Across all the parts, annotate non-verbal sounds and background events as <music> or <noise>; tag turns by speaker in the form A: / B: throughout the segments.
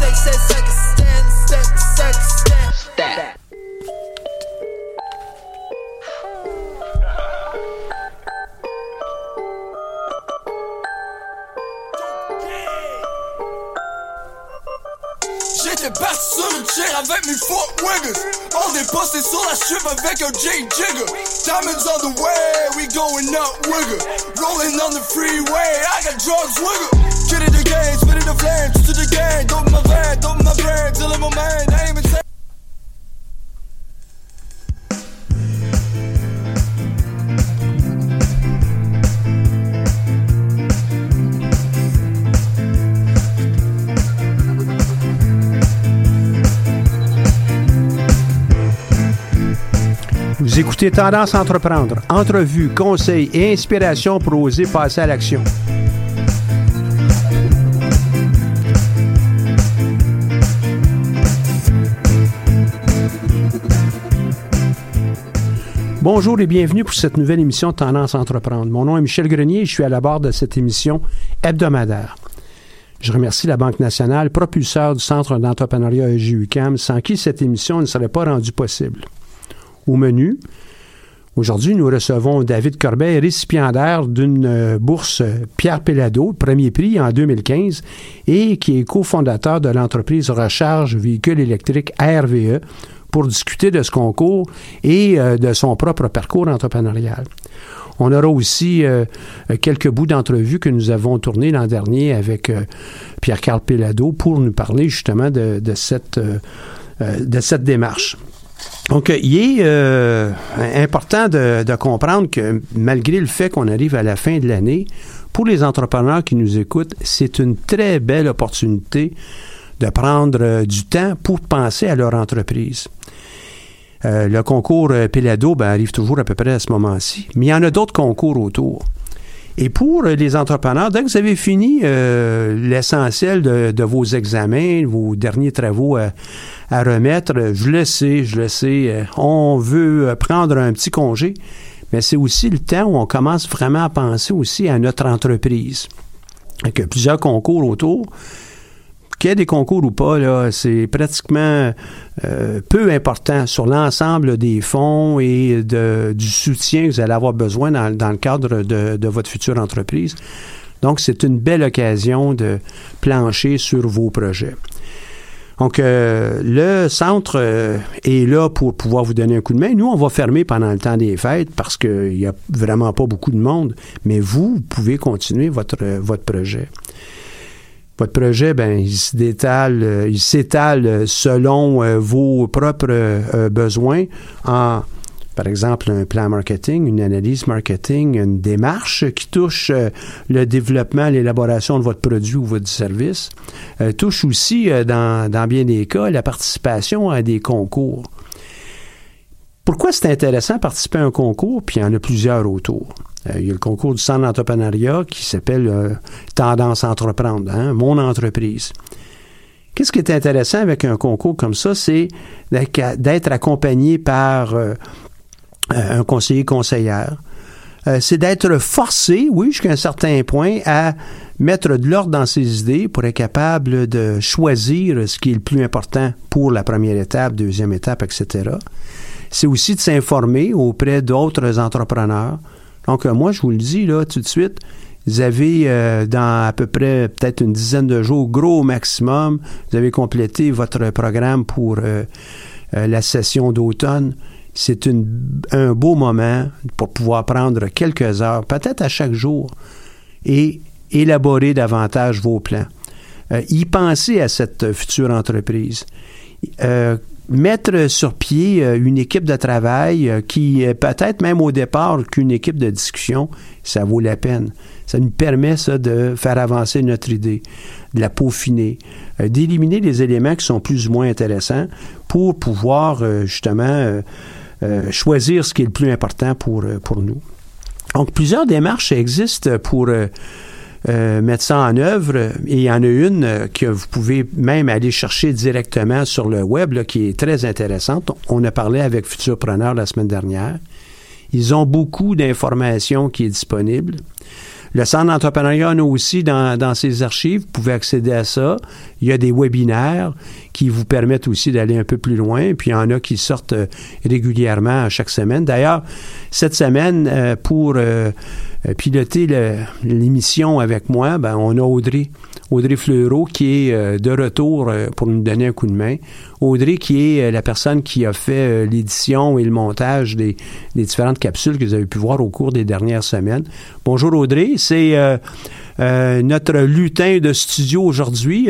A: That. six, second, parti sur une chair avec mes four wiggers. On est posté sur la strip avec un J-Jigger. Diamonds on the way, we going up wigger. Rolling on the freeway, I got drugs wigger. Get in the game, spit in the flame, to the game. Dope my van, dope my brain, till my man, aim
B: Écoutez Tendance entreprendre. Entrevues, conseils et inspiration pour oser passer à l'action. Bonjour et bienvenue pour cette nouvelle émission Tendance entreprendre. Mon nom est Michel Grenier et je suis à la barre de cette émission hebdomadaire. Je remercie la Banque nationale, propulseur du Centre d'entrepreneuriat EGUCAM, sans qui cette émission ne serait pas rendue possible. Au menu, aujourd'hui, nous recevons David Corbet, récipiendaire d'une euh, bourse Pierre Pellado, premier prix en 2015, et qui est cofondateur de l'entreprise Recharge Véhicules électriques RVE pour discuter de ce concours et euh, de son propre parcours entrepreneurial. On aura aussi euh, quelques bouts d'entrevues que nous avons tournés l'an dernier avec Pierre-Carl Pellado pour nous parler justement de cette démarche. Donc, il est euh, important de, comprendre que malgré le fait qu'on arrive à la fin de l'année, pour les entrepreneurs qui nous écoutent, c'est une très belle opportunité de prendre euh, du temps pour penser à leur entreprise. Euh, le concours Pelado ben, arrive toujours à peu près à ce moment-ci, mais il y en a d'autres concours autour. Et pour les entrepreneurs, dès que vous avez fini euh, l'essentiel de, vos examens, vos derniers travaux à, à, remettre, je le sais, je le sais, on veut prendre un petit congé, mais c'est aussi le temps où on commence vraiment à penser aussi à notre entreprise. Il y a plusieurs concours autour qu'il y ait des concours ou pas, là, c'est pratiquement euh, peu important sur l'ensemble des fonds et de, du soutien que vous allez avoir besoin dans, dans le cadre de, de, votre future entreprise. Donc, c'est une belle occasion de plancher sur vos projets. Donc, euh, le centre euh, est là pour pouvoir vous donner un coup de main. Nous, on va fermer pendant le temps des fêtes parce qu'il n'y a vraiment pas beaucoup de monde, mais vous, vous pouvez continuer votre, votre projet votre projet, ben, il s'étale, il s'étale selon euh, vos propres euh, besoins en, par exemple, un plan marketing, une analyse marketing, une démarche qui touche euh, le développement, l'élaboration de votre produit ou votre service, touche aussi, dans, dans bien des cas, la participation à des concours. Pourquoi c'est intéressant de participer à un concours, puis il y en a plusieurs autour? Euh, il y a le concours du centre d'entrepreneuriat qui s'appelle euh, Tendance à entreprendre, hein, mon entreprise. Qu'est-ce qui est intéressant avec un concours comme ça, c'est d'être accompagné par euh, un conseiller conseillère. C'est d'être forcé, oui, jusqu'à un certain point, à mettre de l'ordre dans ses idées pour être capable de choisir ce qui est le plus important pour la première étape, deuxième étape, etc. C'est aussi de s'informer auprès d'autres entrepreneurs. Donc, euh, moi, je vous le dis là tout de suite, vous avez euh, dans à peu près peut-être une dizaine de jours, gros maximum, vous avez complété votre programme pour euh, la session d'automne. C'est un beau moment pour pouvoir prendre quelques heures, peut-être à chaque jour, et élaborer davantage vos plans. y penser à cette future entreprise mettre sur pied euh, une équipe de travail euh, qui, peut-être même au départ qu'une équipe de discussion, ça vaut la peine. Ça nous permet, ça, de faire avancer notre idée, de la peaufiner, euh, d'éliminer les éléments qui sont plus ou moins intéressants pour pouvoir, justement, choisir ce qui est le plus important pour, pour nous. Donc, plusieurs démarches existent pour euh, mettre ça en œuvre. Et il y en a une euh, que vous pouvez même aller chercher directement sur le web, qui est très intéressante. On a parlé avec Futurpreneur la semaine dernière. Ils ont beaucoup d'informations qui est disponible. Le Centre d'entrepreneuriat en a aussi dans, dans, ses archives. Vous pouvez accéder à ça. Il y a des webinaires qui vous permettent aussi d'aller un peu plus loin. Puis il y en a qui sortent euh, régulièrement chaque semaine. D'ailleurs, cette semaine, pour piloter l'émission avec moi, ben, on a Audrey. Audrey Fleureau qui est euh, de retour euh, pour nous donner un coup de main. Audrey qui est la personne qui a fait l'édition et le montage des, différentes capsules que vous avez pu voir au cours des dernières semaines. Bonjour Audrey, c'est notre lutin de studio aujourd'hui.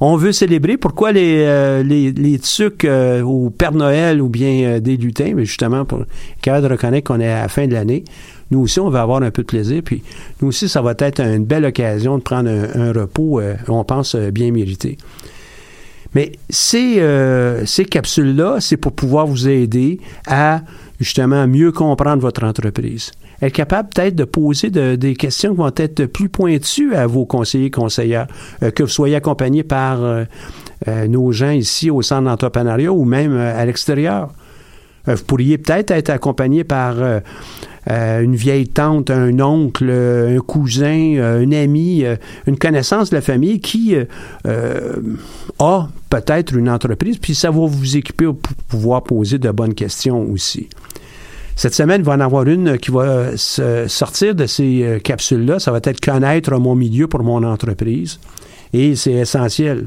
B: on veut célébrer. Pourquoi les, les, tucs au Père Noël ou bien des lutins? Mais justement, pour de reconnaître qu'on est à la fin de l'année nous aussi, on va avoir un peu de plaisir. Puis nous aussi, ça va être une belle occasion de prendre un, repos, euh, on pense, euh, bien mérité. Mais ces, euh, ces capsules-là, c'est pour pouvoir vous aider à justement mieux comprendre votre entreprise. Être capable peut-être de poser des questions qui vont être plus pointues à vos conseillers conseillères, que vous soyez accompagné par nos gens ici au centre d'entrepreneuriat ou même à l'extérieur. vous pourriez peut-être être accompagné par euh, une vieille tante, un oncle, euh, un cousin, euh, un ami, une connaissance de la famille qui a peut-être une entreprise, puis ça va vous équiper pour pouvoir poser de bonnes questions aussi. Cette semaine, il va en avoir une qui va sortir de ces capsules-là. Ça va être connaître mon milieu pour mon entreprise. Et c'est essentiel.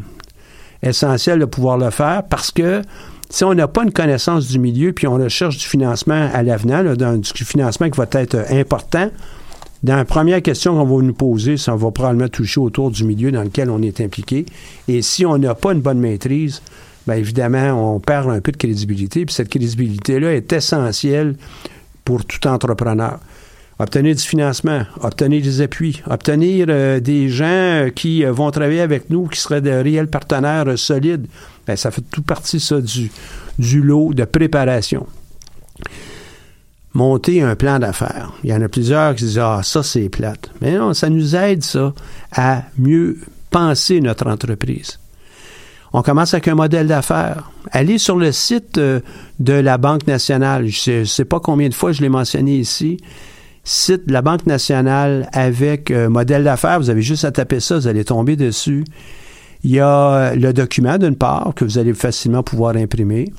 B: Essentiel de pouvoir le faire parce que si on n'a pas une connaissance du milieu, puis on recherche du financement à l'avenant, du financement qui va être important, dans la première question qu'on va nous poser, ça va probablement toucher autour du milieu dans lequel on est impliqué. Et si on n'a pas une bonne maîtrise, bien évidemment, on perd un peu de crédibilité. Puis cette crédibilité-là est essentielle pour tout entrepreneur. Obtenir du financement, obtenir des appuis, obtenir euh, des gens qui euh, vont travailler avec nous, qui seraient de réels partenaires solides. Ben, ça fait tout partie, ça, du, du lot de préparation. Monter un plan d'affaires. Il y en a plusieurs qui disent Ah, ça, c'est plate. Mais non, ça nous aide, ça, à mieux penser notre entreprise. On commence avec un modèle d'affaires. Allez sur le site euh, de la Banque nationale. Je ne sais pas combien de fois je l'ai mentionné ici. Site de la Banque nationale avec euh, modèle d'affaires. Vous avez juste à taper ça, vous allez tomber dessus. Il y a le document, d'une part, que vous allez facilement pouvoir imprimer.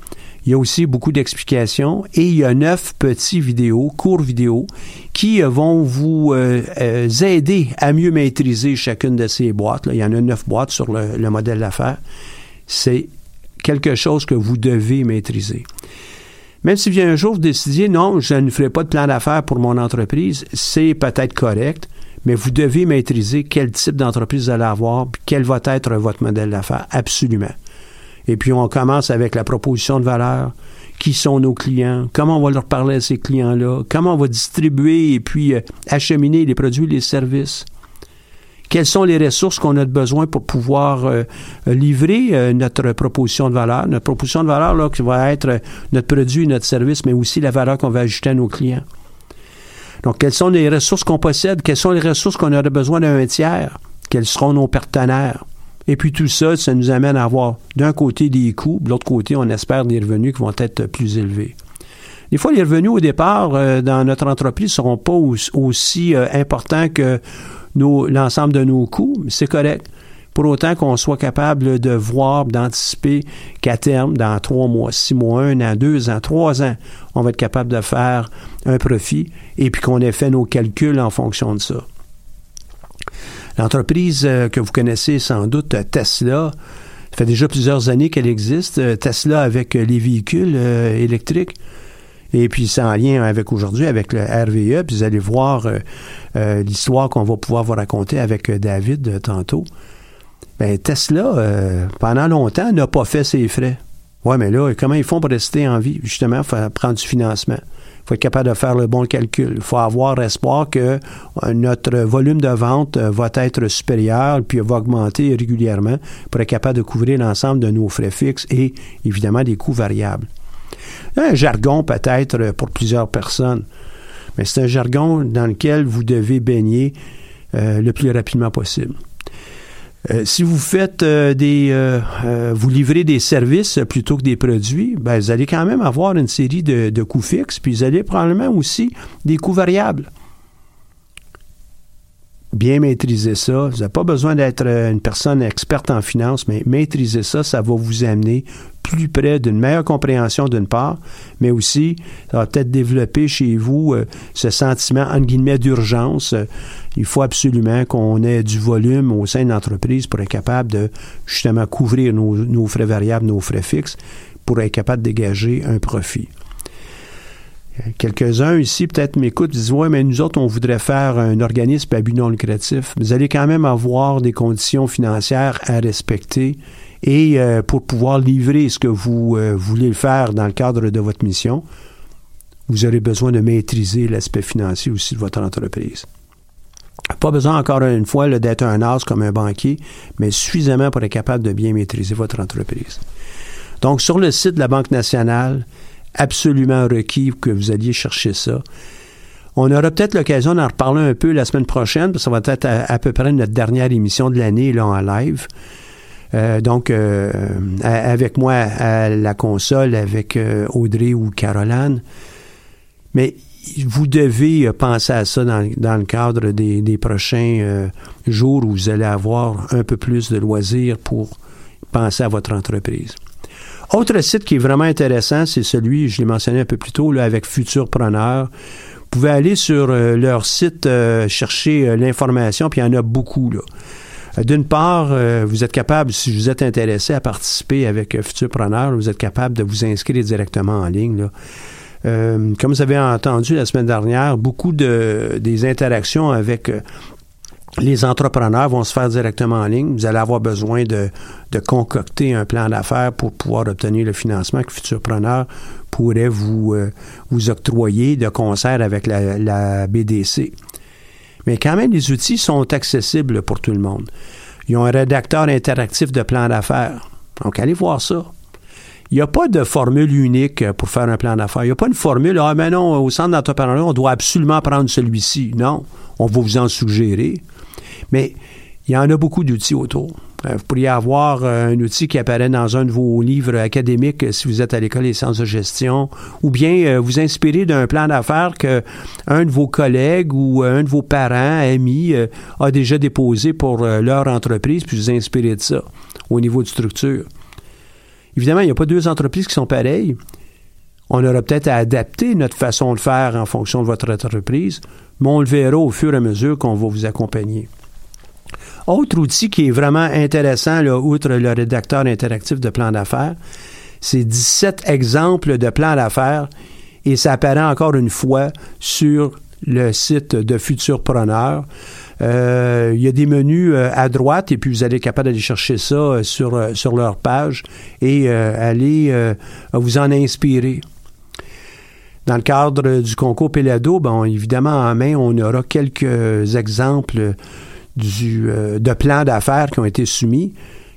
B: Il y a aussi beaucoup d'explications et il y a neuf petits vidéos, courts vidéos, qui euh, vont vous euh, euh, aider à mieux maîtriser chacune de ces boîtes. Il y en a neuf boîtes sur le, le modèle d'affaires. C'est quelque chose que vous devez maîtriser. Même si bien un jour vous décidiez, non, je ne ferai pas de plan d'affaires pour mon entreprise, c'est peut-être correct mais vous devez maîtriser quel type d'entreprise vous allez avoir, puis quel va être votre modèle d'affaires, absolument. Et puis on commence avec la proposition de valeur. Qui sont nos clients? Comment on va leur parler à ces clients-là? Comment on va distribuer et puis euh, acheminer les produits les services? Quelles sont les ressources qu'on a besoin pour pouvoir euh, livrer euh, notre proposition de valeur? Notre proposition de valeur, là, qui va être notre produit notre service, mais aussi la valeur qu'on va ajouter à nos clients. Donc, quelles sont les ressources qu'on possède? Quelles sont les ressources qu'on aurait besoin d'un tiers? Quels seront nos partenaires? Et puis tout ça, ça nous amène à avoir d'un côté des coûts, de l'autre côté, on espère des revenus qui vont être plus élevés. Des fois, les revenus au départ euh, dans notre entreprise ne seront pas aussi, euh, importants que l'ensemble de nos coûts, mais c'est correct. Pour autant qu'on soit capable de voir, d'anticiper qu'à terme, dans trois mois, six mois, un an, deux ans, trois ans, on va être capable de faire un profit et puis qu'on ait fait nos calculs en fonction de ça. L'entreprise euh, que vous connaissez sans doute, Tesla, ça fait déjà plusieurs années qu'elle existe. Tesla avec les véhicules électriques. Et puis, c'est en lien avec aujourd'hui, avec le RVE. Puis, vous allez voir euh, euh, l'histoire qu'on va pouvoir vous raconter avec euh, David tantôt. Bien, Tesla, pendant longtemps, n'a pas fait ses frais. Oui, mais là, comment ils font pour rester en vie? Justement, il faut prendre du financement. Il faut être capable de faire le bon calcul. Il faut avoir espoir que notre volume de vente va être supérieur puis va augmenter régulièrement pour être capable de couvrir l'ensemble de nos frais fixes et évidemment des coûts variables un jargon peut-être pour plusieurs personnes, mais c'est un jargon dans lequel vous devez baigner euh, le plus rapidement possible. Euh, si vous faites euh, des, vous livrez des services plutôt que des produits, ben, vous allez quand même avoir une série de, de coûts fixes, puis vous allez probablement aussi des coûts variables bien maîtriser ça. Vous n'avez pas besoin d'être une personne experte en finance, mais maîtriser ça, ça va vous amener plus près d'une meilleure compréhension d'une part, mais aussi, ça va peut-être développer chez vous euh, ce sentiment, entre guillemets, d'urgence. il faut absolument qu'on ait du volume au sein de l'entreprise pour être capable de justement couvrir nos, frais variables, nos frais fixes, pour être capable de dégager un profit. Quelques-uns ici peut-être m'écoutent disent Ouais, mais nous autres, on voudrait faire un organisme à but non lucratif. Vous allez quand même avoir des conditions financières à respecter et euh, pour pouvoir livrer ce que vous euh, voulez faire dans le cadre de votre mission, vous aurez besoin de maîtriser l'aspect financier aussi de votre entreprise. Pas besoin encore une fois d'être un as comme un banquier, mais suffisamment pour être capable de bien maîtriser votre entreprise. Donc, sur le site de la Banque nationale, absolument requis que vous alliez chercher ça. On aura peut-être l'occasion d'en reparler un peu la semaine prochaine, parce que ça va être à, peu près notre dernière émission de l'année là en live. Euh, donc, euh, avec moi à la console, avec euh, Audrey ou Caroline. Mais vous devez penser à ça dans, le cadre des, des prochains jours où vous allez avoir un peu plus de loisirs pour penser à votre entreprise. Autre site qui est vraiment intéressant, c'est celui, je l'ai mentionné un peu plus tôt, là, avec Futurpreneur. Vous pouvez aller sur leur site, chercher l'information, puis il y en a beaucoup. D'une part, vous êtes capable, si vous êtes intéressé à participer avec Futurpreneur, vous êtes capable de vous inscrire directement en ligne. comme vous avez entendu la semaine dernière, beaucoup de des interactions avec les entrepreneurs vont se faire directement en ligne. Vous allez avoir besoin de, concocter un plan d'affaires pour pouvoir obtenir le financement que Futurpreneur pourrait vous, euh, vous octroyer de concert avec la, BDC. Mais quand même, les outils sont accessibles pour tout le monde. Ils ont un rédacteur interactif de plan d'affaires. Donc, allez voir ça. Il n'y a pas de formule unique pour faire un plan d'affaires. Il n'y a pas une formule, ah, mais non, au centre d'entrepreneuriat, on doit absolument prendre celui-ci. Non, on va vous en suggérer. Mais il y en a beaucoup d'outils autour. Euh, vous pourriez avoir euh, un outil qui apparaît dans un de vos livres académiques euh, si vous êtes à l'école des sciences de gestion, ou bien vous inspirer d'un plan d'affaires que un de vos collègues ou un de vos parents, amis, a déjà déposé pour leur entreprise, puis vous inspirer de ça au niveau de structure. Évidemment, il n'y a pas deux entreprises qui sont pareilles. On aura peut-être à adapter notre façon de faire en fonction de votre entreprise, mais on le verra au fur et à mesure qu'on va vous accompagner. Autre outil qui est vraiment intéressant, là, outre le rédacteur interactif de plan d'affaires, c'est 17 exemples de plans d'affaires et ça apparaît encore une fois sur le site de Futurpreneur. Euh, il y a des menus euh, à droite et puis vous allez être capable d'aller chercher ça euh, sur, sur leur page et aller vous en inspirer. Dans le cadre du concours Pelado, bon, évidemment, en main, on aura quelques exemples euh, de plans d'affaires qui ont été soumis.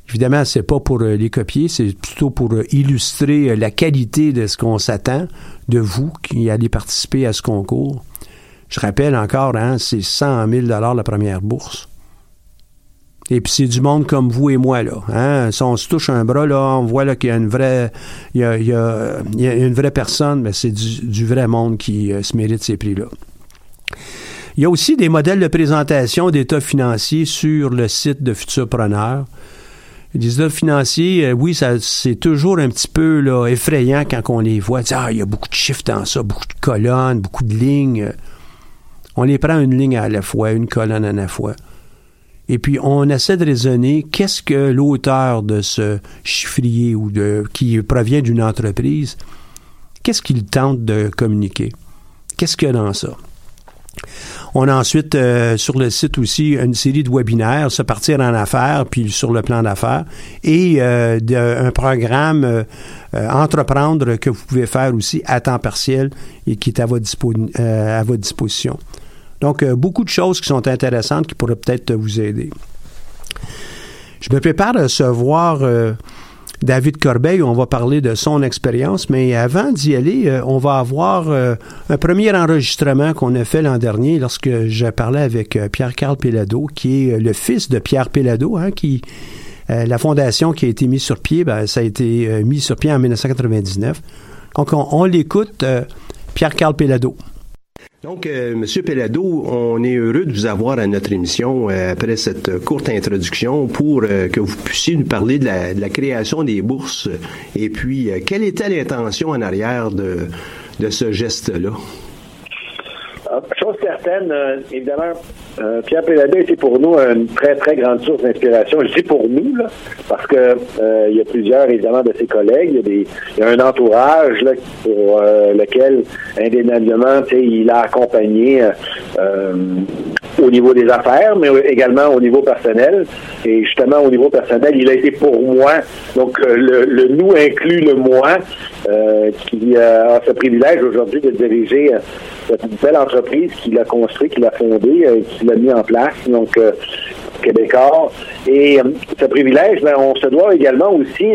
B: Évidemment, c'est pas pour euh, les copier, c'est plutôt pour euh, illustrer la qualité de ce qu'on s'attend de vous qui allez participer à ce concours. Je rappelle encore, hein, c'est 100 000 la première bourse. Et puis c'est du monde comme vous et moi là. Hein? Si on se touche un bras là, on voit là qu'il y a une vraie, il une vraie personne, mais c'est du, vrai monde qui se mérite ces prix là. Il y a aussi des modèles de présentation d'états financiers sur le site de Futurpreneur. Les états financiers, euh, oui, ça, c'est toujours un petit peu effrayant quand on les voit. Ah, il y a beaucoup de chiffres dans ça, beaucoup de colonnes, beaucoup de lignes. On les prend une ligne à la fois, une colonne à la fois. Et puis, on essaie de raisonner qu'est-ce que l'auteur de ce chiffrier ou de qui provient d'une entreprise, qu'est-ce qu'il tente de communiquer? Qu'est-ce qu'il y a dans ça? On a ensuite euh, sur le site aussi une série de webinaires, se partir en affaires, puis sur le plan d'affaires, et euh, un programme euh, entreprendre que vous pouvez faire aussi à temps partiel et qui est à votre, à votre disposition. Donc, beaucoup de choses qui sont intéressantes qui pourraient peut-être vous aider. Je me prépare à recevoir David Corbeil, on va parler de son expérience, mais avant d'y aller, euh, on va avoir euh, un premier enregistrement qu'on a fait l'an dernier lorsque je parlais avec euh, Pierre-Carl Pellado, qui est le fils de Pierre Pellado, hein, qui la fondation qui a été mise sur pied, ben, ça a été mis sur pied en 1999. Donc, on, on l'écoute, Pierre-Carl Pellado.
C: Donc, euh, Monsieur Pellado, on est heureux de vous avoir à notre émission euh, après cette courte introduction pour euh, que vous puissiez nous parler de la, de la création des bourses et puis euh, quelle était l'intention en arrière de, de ce geste-là?
D: Ah, Chose certaine, évidemment, euh, Pierre Péladet était pour nous une très, très grande source d'inspiration. Je dis pour nous, là, parce que euh, il y a plusieurs, évidemment, de ses collègues. Il y a, un entourage là, pour euh, lequel, indéniablement, il a accompagné au niveau des affaires, mais également au niveau personnel. Et justement, au niveau personnel, il a été pour moi. Donc, le, le nous inclut le moi, qui a ce privilège aujourd'hui de diriger euh, cette belle entreprise qu'il a construite, qu'il a fondée, euh, qu'il a mis en place. Donc, euh, Québécois. Et euh, ce privilège, ben, on se doit également aussi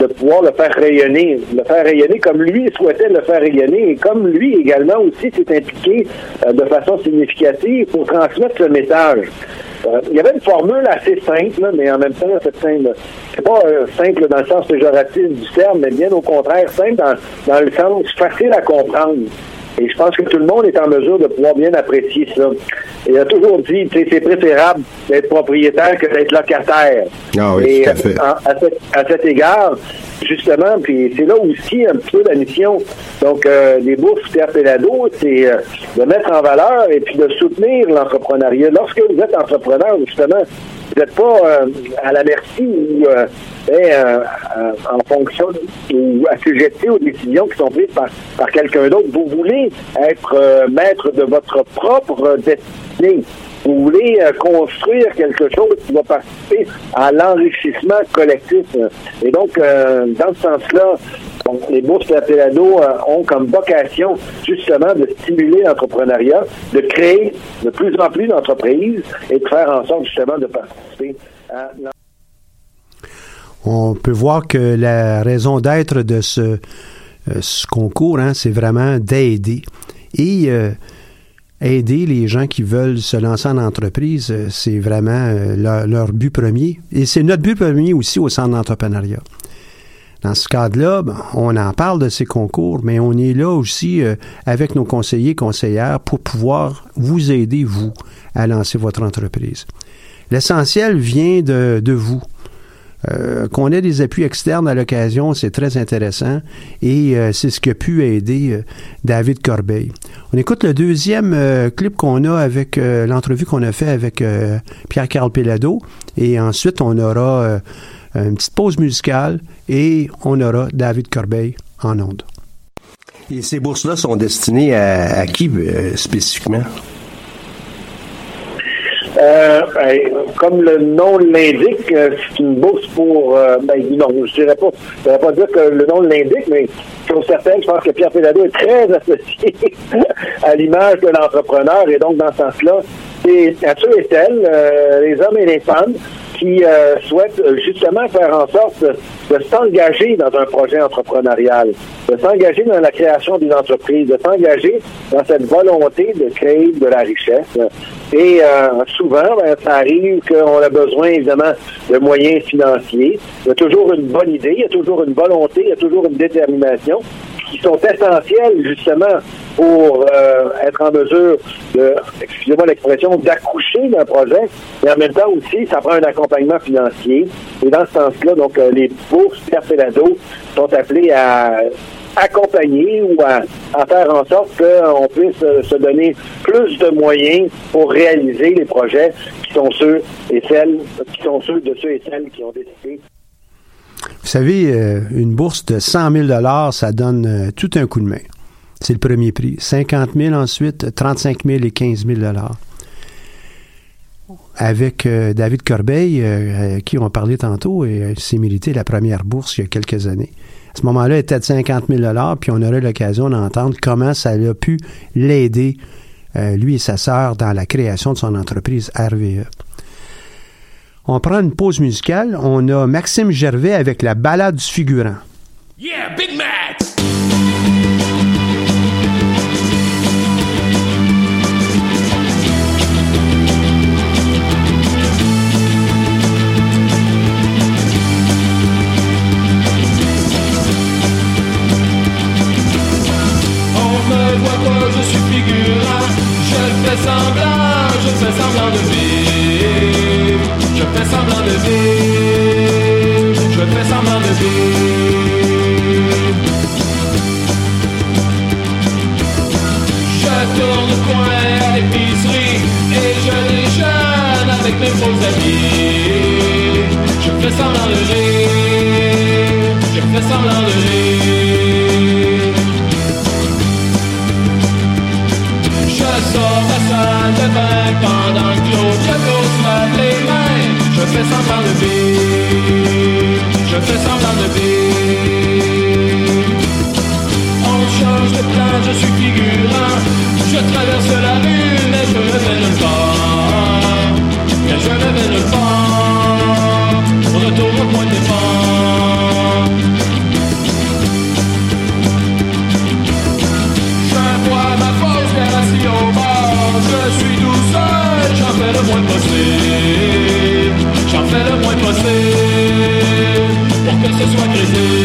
D: de pouvoir le faire rayonner, le faire rayonner comme lui souhaitait le faire rayonner et comme lui également aussi s'est impliqué euh, de façon significative pour transmettre ce message. Euh, il y avait une formule assez simple, mais en même temps, cette simple, c'est pas simple dans le sens péjoratif du terme, mais bien au contraire, simple dans le sens facile à comprendre. Et je pense que tout le monde est en mesure de pouvoir bien apprécier ça. Il a toujours dit, c'est préférable d'être propriétaire que d'être locataire.
C: Ah oui,
D: Et
C: tout à fait.
D: à, à cet, à cet égard, justement, puis c'est là aussi un petit peu la mission. Donc, euh, les bourses Pierre c'est euh, de mettre en valeur et puis de soutenir l'entrepreneuriat. Lorsque vous êtes entrepreneur, justement, vous n'êtes pas euh, à la merci ou euh, eh, euh, en fonction ou assujetti aux décisions qui sont prises par, par quelqu'un d'autre. Vous voulez être maître de votre propre destinée. Vous voulez construire quelque chose qui va participer à l'enrichissement collectif. Et donc, dans ce sens-là, bon, les bourses Pelado euh, ont comme vocation justement de stimuler l'entrepreneuriat, de créer de plus en plus d'entreprises et de faire en sorte justement de participer à
B: on peut voir que la raison d'être de ce, euh, concours, hein, c'est vraiment d'aider. Et euh, aider les gens qui veulent se lancer en entreprise, c'est vraiment leur, leur but premier. Et c'est notre but premier aussi au centre d'entrepreneuriat. Dans ce cadre-là, ben, on en parle de ces concours, mais on est là aussi euh, avec nos conseillers, conseillères pour pouvoir vous aider, vous, à lancer votre entreprise. L'essentiel vient de, de vous. Euh, qu'on ait des appuis externes à l'occasion, c'est très intéressant et euh, c'est ce qui a pu aider David Corbeil. On écoute le deuxième clip qu'on a avec l'entrevue qu'on a fait avec Pierre-Carl Pellado et ensuite on aura une petite pause musicale et on aura David Corbeil en ondes.
C: Et ces bourses-là sont destinées à, à qui euh, spécifiquement?
D: Euh, ben, comme le nom l'indique, euh, c'est une bourse pour. euh, ben, non, je dirais pas. Je dirais pas dire que le nom l'indique, mais chose certaine, je pense que Pierre Pédado est très associé <laughs> à l'image de l'entrepreneur, et donc dans ce sens-là, c'est à ceux et celles, euh, les hommes et les femmes, qui euh, souhaitent euh, justement faire en sorte de, s'engager dans un projet entrepreneurial, de s'engager dans la création d'une entreprise, de s'engager dans cette volonté de créer de la richesse. Et euh, souvent, ben, ça arrive qu'on a besoin évidemment de moyens financiers. Il y a toujours une bonne idée, il y a toujours une volonté, il y a toujours une détermination qui sont essentielles justement pour euh, être en mesure de, excusez-moi l'expression, d'accoucher d'un projet, mais en même temps aussi, ça prend un accompagnement financier. Et dans ce sens-là, donc, euh, les bourses Perpelado sont appelées à accompagner ou à, faire en sorte qu'on puisse euh, se donner plus de moyens pour réaliser les projets qui sont ceux et celles qui sont ceux de ceux et celles qui ont décidé
B: vous savez, une bourse de 100 000 ça donne tout un coup de main. C'est le premier prix. 50 000 ensuite, 35 000 et 15 000 Avec euh, David Corbeil, euh, qui on parlé tantôt, et euh, s'est mérité la première bourse il y a quelques années. À ce moment-là, il était de 50 000 puis on aurait l'occasion d'entendre comment ça a pu l'aider, lui et sa sœur, dans la création de son entreprise RVE. On prend une pause musicale. On a Maxime Gervais avec la balade du figurant.
E: Yeah, Big Mac! fais semblant, je fais semblant de vivre. Je fais semblant de vivre. Je fais semblant de vivre. Je tourne le coin à l'épicerie et je déjeune avec mes faux amis. Je fais semblant de rire. Je fais semblant de rire. sors ma salle de bain pendant que fais semblant de vivre, je fais semblant de vivre. On change de plan, je suis figurant. Je traverse la rue, mais je ne vais nulle part. Mais je ne vais nulle part. Retour au point de départ. je suis tout seul, j'en fais le moins possible, pour que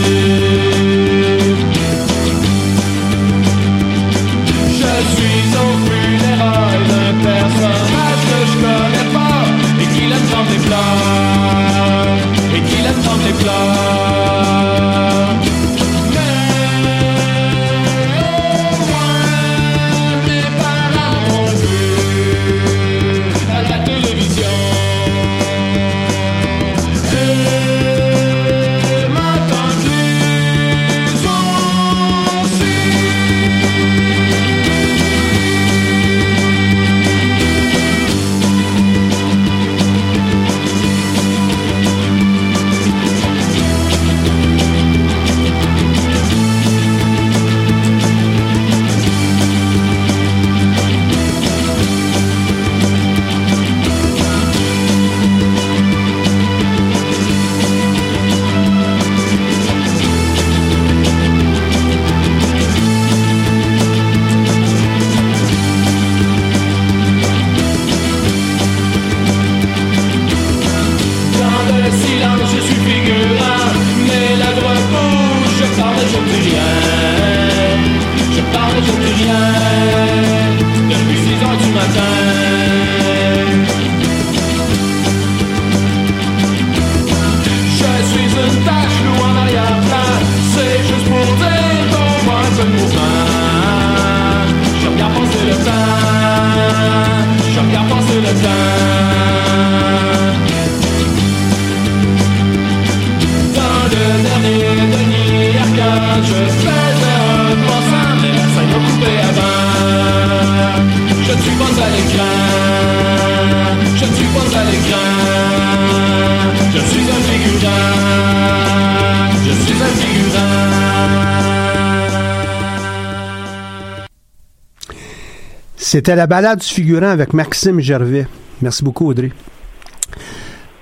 B: C'était la balade du figurant avec Maxime Gervais. Merci beaucoup, Audrey.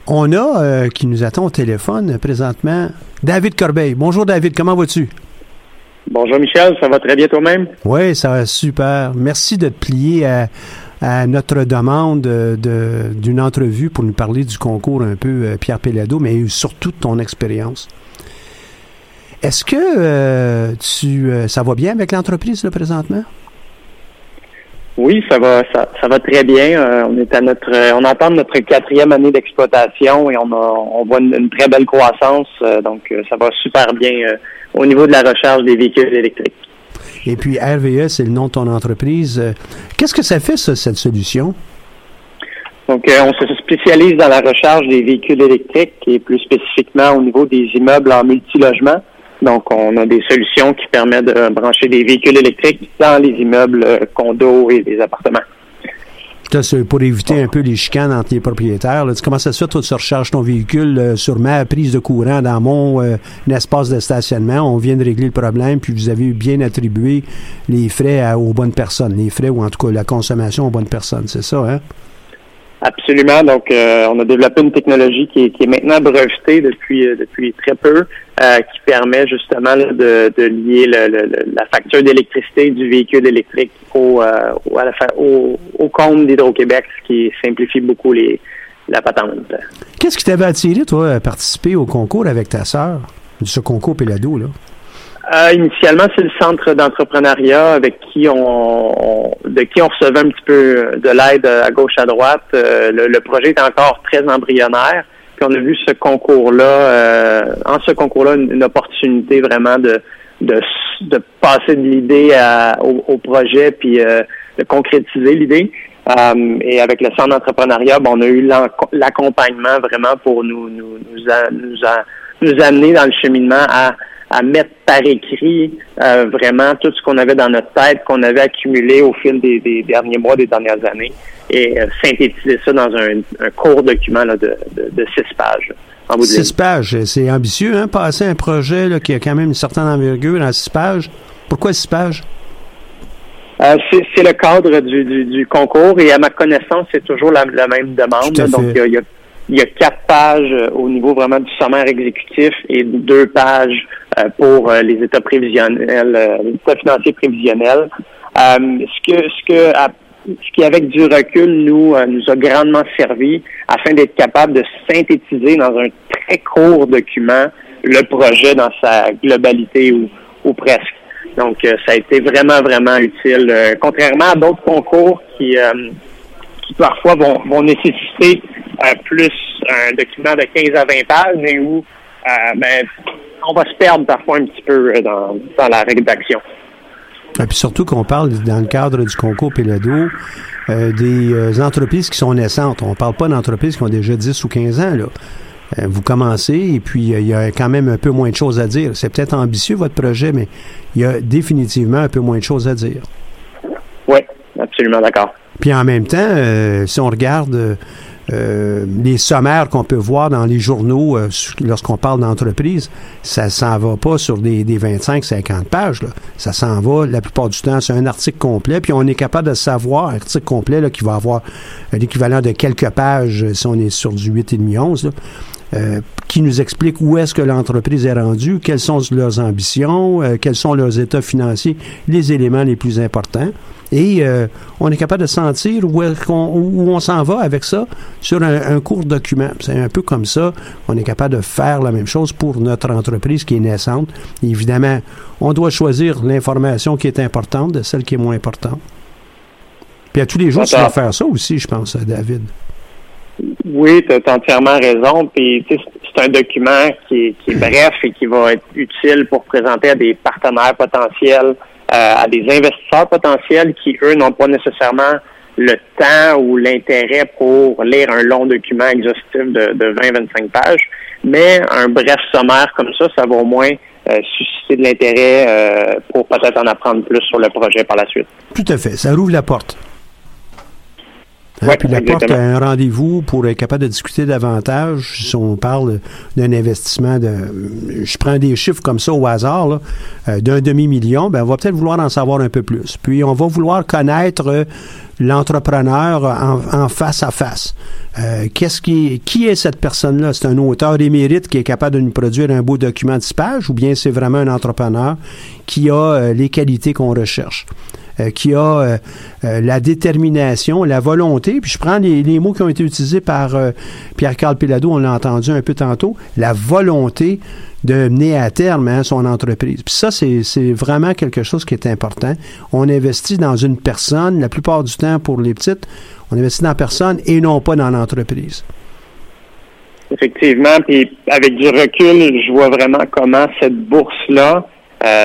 B: On a euh, qui nous attend au téléphone euh, présentement David Corbeil. Bonjour David, comment vas-tu?
F: Bonjour Michel, ça va très bien toi-même?
B: Oui, ça va super. Merci de te plier à, à notre demande de- d'une entrevue pour nous parler du concours un peu euh, Pierre Pellado, mais surtout de ton expérience. Est-ce que euh, tu euh, ça va bien avec l'entreprise là, présentement?
F: Oui, ça va, ça, ça va très bien. Euh, on est à notre, euh, on entame notre quatrième année d'exploitation et on a, on voit une, une très belle croissance. euh, donc, ça va super bien euh, au niveau de la recharge des véhicules électriques.
B: Et puis RVE, c'est le nom de ton entreprise. Qu'est-ce que ça fait, ça, cette solution?
F: Donc, on se spécialise dans la recharge des véhicules électriques et plus spécifiquement au niveau des immeubles en multilogement. Donc, on a des solutions qui permettent de brancher des véhicules électriques dans les immeubles euh, condos et des appartements.
B: Pour éviter un peu les chicanes entre les propriétaires. Tu comment ça se fait, toi, tu recharges ton véhicule euh, sur ma prise de courant dans mon euh, espace de stationnement. On vient de régler le problème, puis vous avez bien attribué les frais à- aux bonnes personnes. Les frais, ou en tout cas la consommation aux bonnes personnes. C'est ça, hein?
F: Absolument. Donc, euh, on a développé une technologie qui est, maintenant brevetée depuis euh, depuis très peu, euh, qui permet justement de, de lier le- la facture d'électricité du véhicule électrique au compte d'Hydro-Québec, ce qui simplifie beaucoup les, la patente.
B: Qu'est-ce qui t'avait attiré, toi, à participer au concours avec ta sœur? Ce concours Pélado, là.
F: Euh, initialement, c'est le centre d'entrepreneuriat avec qui on, on- de qui on recevait un petit peu de l'aide à gauche à droite. Euh, le, le projet est encore très embryonnaire. Puis on a vu ce concours-là, euh, en ce concours-là, une, une opportunité vraiment de, de, de passer de l'idée au, au projet puis euh, de concrétiser l'idée. Euh, et avec le centre d'entrepreneuriat, ben, on a eu l'accompagnement vraiment pour nous nous nous, nous, nous amener dans le cheminement à à mettre par écrit euh, vraiment tout ce qu'on avait dans notre tête, qu'on avait accumulé au fil des, des derniers mois, des dernières années, et euh, synthétiser ça dans un, un court document là, de, de, de six pages. En.
B: Six pages, c'est ambitieux, hein? Passer un projet là, qui a quand même une certaine envergure en six pages. Pourquoi six pages?
F: Euh, c'est le cadre du, du, du concours et à ma connaissance, c'est toujours la, la même demande. Donc, il y a, il y a- il y a quatre pages au niveau vraiment du sommaire exécutif et deux pages pour euh, les états prévisionnels, euh, les états financiers prévisionnels. Euh, ce que ce que ce qui avec du recul nous euh, nous a grandement servi afin d'être capable de synthétiser dans un très court document le projet dans sa globalité ou, ou presque. Donc, euh, ça a été vraiment, vraiment utile. Euh, contrairement à d'autres concours qui, euh, qui parfois vont, vont nécessiter euh, plus un document de 15 à 20 pages, mais où euh, ben, on va se perdre parfois un petit peu euh, dans, dans la rédaction.
B: Et puis surtout qu'on parle, dans le cadre du concours Pélado, euh, des euh, entreprises qui sont naissantes. On ne parle pas d'entreprises qui ont déjà 10 ou 15 ans. Là. Euh, vous commencez et puis il y a quand même un peu moins de choses à dire. C'est peut-être ambitieux votre projet, mais il y a définitivement un peu moins de choses à dire.
F: Oui, absolument d'accord.
B: Puis en même temps, si on regarde euh, les sommaires qu'on peut voir dans les journaux euh, lorsqu'on parle d'entreprise, ça s'en va pas sur des, des 25-50 pages. Là. Ça s'en va la plupart du temps sur un article complet, puis on est capable de savoir, un article complet là, qui va avoir l'équivalent de quelques pages euh, si on est sur du 8,5 11 là, euh, qui nous explique où est-ce que l'entreprise est rendue, quelles sont leurs ambitions, euh, quels sont leurs états financiers, les éléments les plus importants. Et euh, on est capable de sentir où, est-ce qu'on- où on s'en va avec ça sur un, un court document. C'est un peu comme ça qu'on est capable de faire la même chose pour notre entreprise qui est naissante. Et évidemment, on doit choisir l'information qui est importante de celle qui est moins importante. Puis à tous les jours, tu dois faire ça aussi, je pense, David.
F: Oui, tu as entièrement raison. Puis c'est un document qui est, qui est bref et qui va être utile pour présenter à des partenaires potentiels, euh, à des investisseurs potentiels qui, eux, n'ont pas nécessairement le temps ou l'intérêt pour lire un long document exhaustif de, de 20-25 pages. Mais un bref sommaire comme ça, ça va au moins euh, susciter de l'intérêt euh, pour peut-être en apprendre plus sur le projet par la suite.
B: Tout à fait. Ça rouvre la porte. Hein, puis la porte a un rendez-vous pour être capable de discuter davantage. Si on parle d'un investissement de, je prends des chiffres comme ça au hasard, là, euh, d'un demi-million, ben on va peut-être vouloir en savoir un peu plus. Puis on va vouloir connaître euh, l'entrepreneur en, face à face. Euh, qu'est-ce qui, qui est cette personne-là? C'est un auteur émérite qui est capable de nous produire un beau document de 10 pages ou bien c'est vraiment un entrepreneur qui a les qualités qu'on recherche? Euh, qui a euh, euh, la détermination, la volonté, puis je prends les, mots qui ont été utilisés par Pierre-Carl Pilado, on l'a entendu un peu tantôt, la volonté de mener à terme hein, son entreprise. Puis ça, c'est vraiment quelque chose qui est important. On investit dans une personne, la plupart du temps pour les petites, on investit dans la personne et non pas dans l'entreprise.
F: Effectivement, puis avec du recul, je vois vraiment comment cette bourse-là,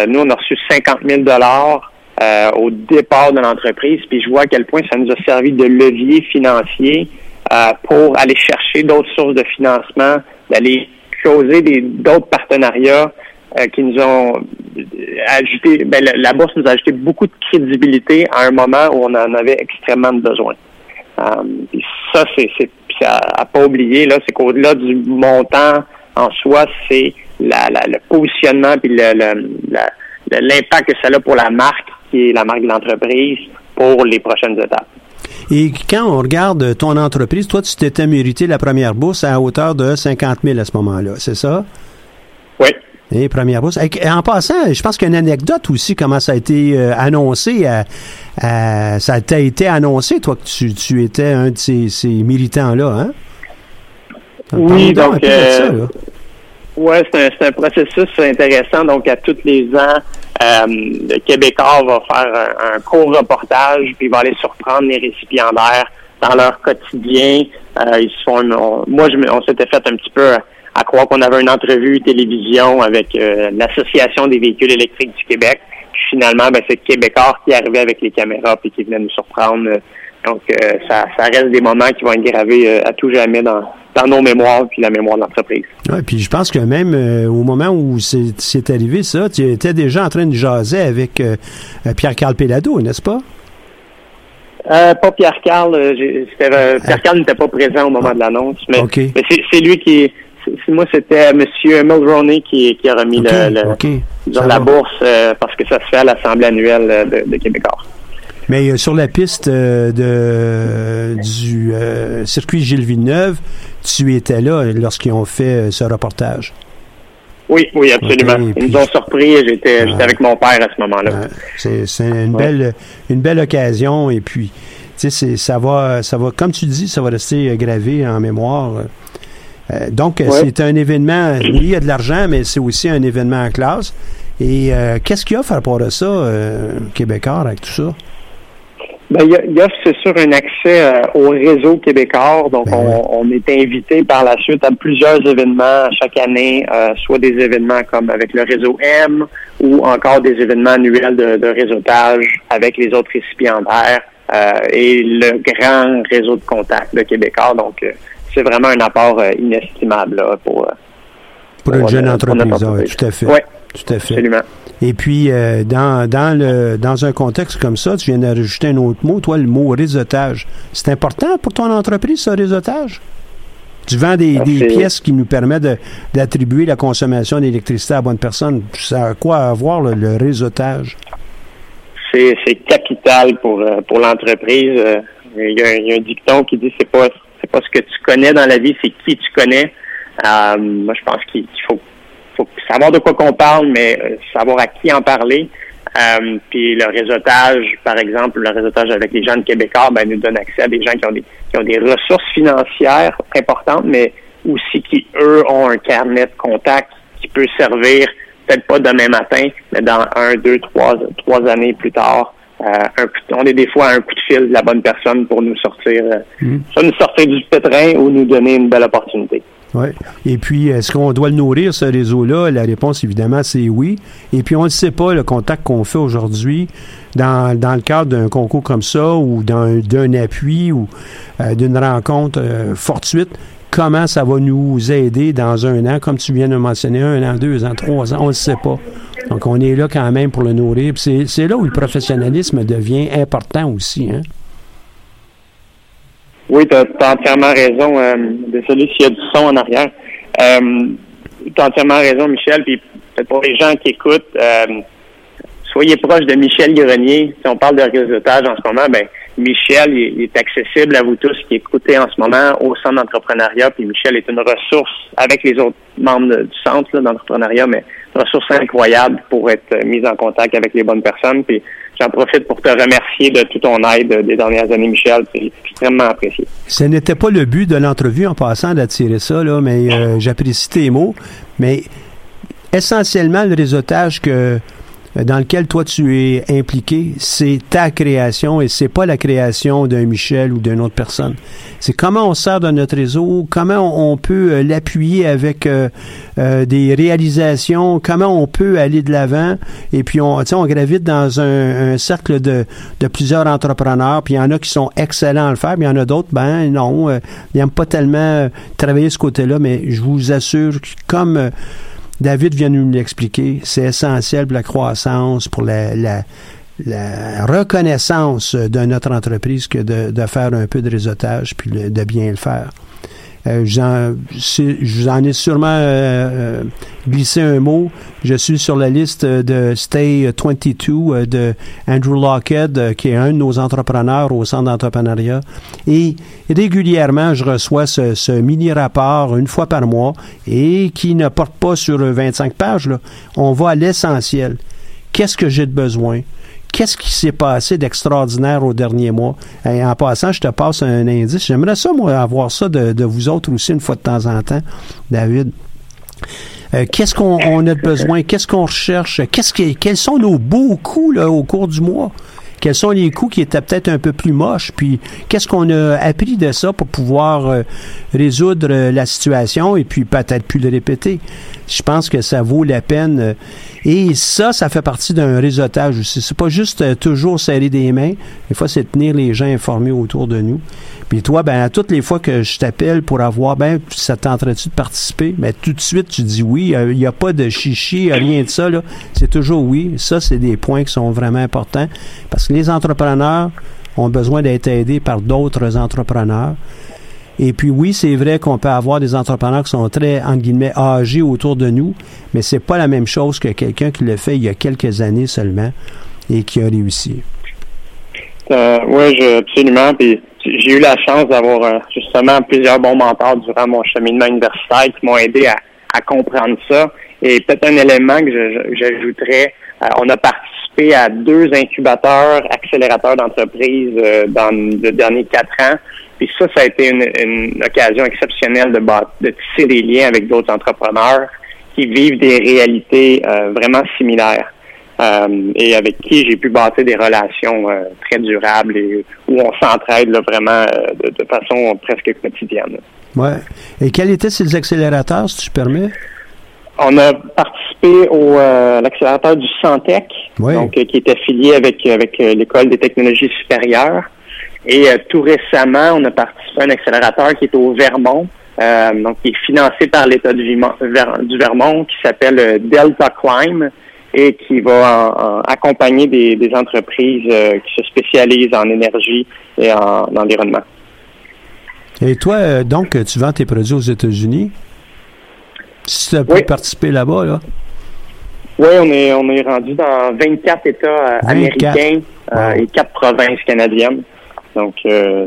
F: nous, on a reçu 50 000 dollars euh, au départ de l'entreprise, puis je vois à quel point ça nous a servi de levier financier euh, pour aller chercher d'autres sources de financement, d'aller closer d'autres partenariats euh, qui nous ont ajouté, ben, la, bourse nous a ajouté beaucoup de crédibilité à un moment où on en avait extrêmement besoin. ça, c'est, à, pas oublier là, c'est qu'au-delà du montant en soi, c'est la, le positionnement puis l'impact que ça a pour la marque qui est la marque de l'entreprise pour les prochaines étapes.
B: Et quand on regarde ton entreprise, toi, tu t'étais mérité la première bourse à hauteur de 50 000 à ce moment-là, c'est ça?
F: Oui.
B: Et première bourse. Et en passant, je pense qu'il y a une anecdote aussi, comment ça a été euh, annoncé. ça t'a été annoncé, toi, que tu, étais un de ces, militants-là, hein?
F: Oui, donc. Euh, oui, c'est un, processus intéressant. Donc, à tous les ans, euh, le Québécois va faire un, court reportage, puis va aller surprendre les récipiendaires dans leur quotidien. Euh, ils moi, je, on s'était fait un petit peu à croire qu'on avait une entrevue télévision avec euh, l'Association des véhicules électriques du Québec. Puis finalement, ben, c'est Québécois qui arrivait avec les caméras puis qui venait nous surprendre. Donc, ça, ça reste des moments qui vont être gravés à tout jamais dans, dans nos mémoires puis la mémoire de l'entreprise.
B: Oui, puis je pense que même euh, au moment où c'est arrivé ça, tu étais déjà en train de jaser avec euh, euh, Pierre-Carl Pellado, n'est-ce pas?
F: pas Pierre-Carl. Pierre-Carl n'était pas présent au moment de l'annonce, mais, c'est lui qui moi, c'était M. Mulroney qui, qui a remis le, la bourse parce que ça se fait à l'Assemblée annuelle de, de Québécois.
B: Mais euh, sur la piste euh, de, du circuit Gilles Villeneuve, tu étais là lorsqu'ils ont fait ce reportage.
F: Oui, oui, absolument. Ils nous ont surpris j'étais avec mon père à ce moment-là.
B: c'est une belle une belle occasion et puis tu sais ça va ça va comme tu dis ça va rester gravé en mémoire. donc c'est un événement oui, il y a de l'argent mais c'est aussi un événement en classe. Et qu'est-ce qu'il y a par rapport à ça Québécois avec tout ça?
F: Ben, il, offre, c'est sûr, un accès euh, au réseau québécois. Donc, ben on, est invité par la suite à plusieurs événements chaque année, euh, soit des événements comme avec le réseau M ou encore des événements annuels de, réseautage avec les autres récipiendaires euh, et le grand réseau de contacts de Québécois. Donc, c'est vraiment un apport inestimable pour,
B: pour, une jeune entreprise. tout à fait.
F: Oui,
B: tout à fait.
F: Absolument.
B: Et puis, euh, dans, dans, le, dans un contexte comme ça, tu viens d'ajouter un autre mot, toi, le mot réseautage. C'est important pour ton entreprise, ce réseautage? Tu vends des, ah, pièces qui nous permettent d'attribuer la consommation d'électricité à bonne personne. Ça a quoi avoir le, réseautage?
F: C'est capital pour, euh, pour l'entreprise. Euh, il y, a, un dicton qui dit c'est pas c'est pas ce que tu connais dans la vie, c'est qui tu connais. moi, je pense qu'il faut faut savoir de quoi qu'on parle, mais euh, savoir à qui en parler. Euh, puis le réseautage, par exemple, le réseautage avec les jeunes québécois, ben, nous donne accès à des gens qui ont des, qui ont des ressources financières importantes, mais aussi qui, eux, ont un carnet de contacts qui peut servir, peut-être pas demain matin, mais dans un, deux, trois, trois années plus tard. Euh, on est des fois à un coup de fil de la bonne personne pour nous sortir, mmh. soit nous sortir du pétrin ou nous donner une belle opportunité.
B: Oui. Et puis, est-ce qu'on doit le nourrir, ce réseau-là? La réponse, évidemment, c'est oui. Et puis, on ne sait pas, le contact qu'on fait aujourd'hui, dans, dans, le cadre d'un concours comme ça, ou d'un appui, ou euh, d'une rencontre euh, fortuite, comment ça va nous aider dans un an, comme tu viens de mentionner, un an, deux ans, trois ans, on ne sait pas. Donc, on est là quand même pour le nourrir. C'est là où le professionnalisme devient important aussi. Hein?
F: Oui, tu as, entièrement raison. Euh, désolé s'il y a du son en arrière. Euh, tu as entièrement raison, Michel. Puis pour les gens qui écoutent, euh, soyez proche de Michel Grenier. Si on parle de réseautage en ce moment, ben Michel il, est accessible à vous tous qui écoutez en ce moment au centre d'entrepreneuriat. Puis Michel est une ressource avec les autres membres du centre d'entrepreneuriat, mais une ressource incroyable pour être mise en contact avec les bonnes personnes. Puis j'en profite pour te remercier de toute ton aide des dernières années, Michel. C'est extrêmement apprécié.
B: Ce n'était pas le but de l'entrevue en passant d'attirer ça, là, mais euh, j'apprécie tes mots. Mais essentiellement, le réseautage que dans lequel toi tu es impliqué, c'est ta création et c'est pas la création d'un Michel ou d'une autre personne. C'est comment on sert de notre réseau, comment on peut euh, l'appuyer avec euh, euh, des réalisations, comment on peut aller de l'avant. Et puis on, on gravite dans un, cercle de, de, plusieurs entrepreneurs. Puis il y en a qui sont excellents à le faire, mais il y en a d'autres, ben non, ils n'aiment pas tellement travailler ce côté-là. Mais je vous assure, que comme David vient nous l'expliquer. C'est essentiel pour la croissance, pour la, reconnaissance de notre entreprise que de, faire un peu de réseautage puis de bien le faire. Euh, je vous en ai sûrement euh, euh, glissé un mot. Je suis sur la liste de Stay 22 de Andrew Lockhead, qui est un de nos entrepreneurs au centre d'entrepreneuriat. Et régulièrement, je reçois ce, mini-rapport une fois par mois et qui ne porte pas sur 25 pages. Là. On va à l'essentiel. Qu'est-ce que j'ai de besoin? Qu'est-ce qui s'est passé d'extraordinaire au dernier mois? Et en passant, je te passe un indice. J'aimerais ça, moi, avoir ça de, vous autres aussi une fois de temps en temps, David. Euh, qu'est-ce qu'on a besoin? Qu'est-ce qu'on recherche? Qu'est-ce quels sont nos beaux coups là, au cours du mois? Quels sont les coups qui étaient peut-être un peu plus moches? Puis qu'est-ce qu'on a appris de ça pour pouvoir euh, résoudre euh, la situation et puis peut-être plus le répéter? Je pense que ça vaut la peine. Et ça, ça fait partie d'un réseautage aussi. C'est pas juste euh, toujours serrer des mains. Des fois, c'est tenir les gens informés autour de nous. Puis toi, ben, toutes les fois que je t'appelle pour avoir, ben, ça tenterait-tu de participer? Ben, tout de suite, tu dis oui. Il n'y a pas de chichi, rien de ça, là. C'est toujours oui. Ça, c'est des points qui sont vraiment importants. Parce que les entrepreneurs ont besoin d'être aidés par d'autres entrepreneurs. Et puis oui, c'est vrai qu'on peut avoir des entrepreneurs qui sont très, guillemets, âgés autour de nous, mais c'est pas la même chose que quelqu'un qui le fait il y a quelques années seulement et qui a réussi.
F: Euh, oui, absolument. Puis j'ai eu la chance d'avoir euh, justement plusieurs bons mentors durant mon cheminement universitaire qui m'ont aidé à, comprendre ça. Et peut-être un élément que j'ajouterais, euh, on a participé à deux incubateurs, accélérateurs d'entreprise dans les derniers quatre ans. Puis ça, ça a été une, occasion exceptionnelle de, de tisser des liens avec d'autres entrepreneurs qui vivent des réalités euh, vraiment similaires euh, et avec qui j'ai pu bâtir des relations euh, très durables et où on s'entraide vraiment de, façon presque quotidienne.
B: Ouais. Et quels étaient ces accélérateurs, si tu permets?
F: On a participé au l'accélérateur du Santec, donc qui est affilié avec avec l'école des technologies supérieures. Et euh, tout récemment, on a participé à un accélérateur qui est au Vermont, euh, donc qui est financé par l'État du, Vermont, qui s'appelle euh, Delta Climb et qui va accompagner des, entreprises qui se spécialisent en énergie et en, environnement.
B: Et toi, donc, tu vends tes produits aux États-Unis? Tu as pu participer là-bas, là?
F: Oui, on est, on est rendu dans 24 États américains et 4 provinces canadiennes. Donc, euh,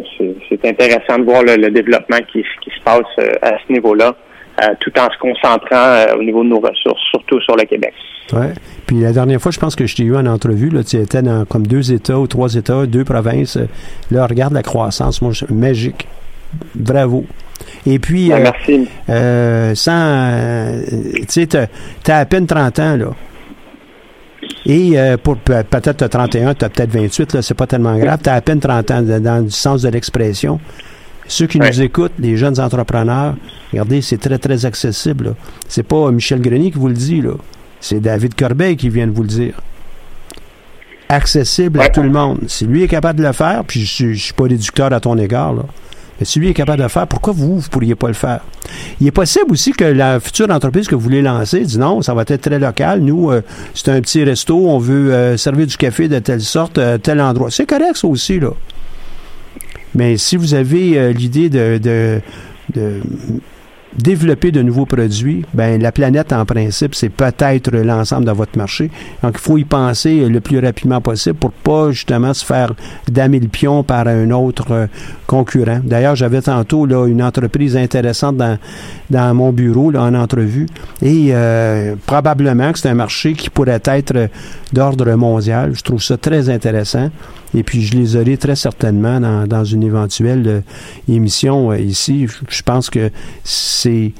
F: c'est intéressant de voir le, développement qui, se passe euh, à ce niveau-là, euh, tout en se concentrant au niveau de nos ressources, surtout sur le Québec.
B: Puis la dernière fois, je pense que je t'ai eu en entrevue, là, tu étais dans comme deux États ou trois États, deux provinces. Là, regarde la croissance, moi, magique. Bravo. Et puis,
F: ben, merci.
B: sans, tu sais, tu as à peine 30 ans, là. Et euh, pour peut-être 31, tu as peut-être 28, là, c'est pas tellement grave. Tu as à peine 30 ans dans le sens de l'expression. Ceux qui nous écoutent, les jeunes entrepreneurs, regardez, c'est très, très accessible. C'est pas Michel Grenier qui vous le dit, là. C'est David Corbeil qui vient de vous le dire. Accessible à tout le monde. Si lui est capable de le faire, puis je, ne suis pas réducteur à ton égard, là. Mais si lui est capable de le faire, pourquoi vous, vous ne pourriez pas le faire? Il est possible aussi que la future entreprise que vous voulez lancer dit non, ça va être très local. Nous, euh, c'est un petit resto, on veut euh, servir du café de telle sorte, à tel endroit. C'est correct, ça aussi, là. Mais si vous avez euh, l'idée de, de, de développer de nouveaux produits, ben la planète en principe, c'est peut-être l'ensemble de votre marché. Donc il faut y penser le plus rapidement possible pour pas justement se faire damer le pion par un autre euh, concurrent. D'ailleurs, j'avais tantôt là une entreprise intéressante dans dans mon bureau là, en entrevue et euh, probablement que c'est un marché qui pourrait être d'ordre mondial. Je trouve ça très intéressant. Et puis, je les aurai très certainement dans, dans une éventuelle euh, émission euh, ici. Je pense que c'est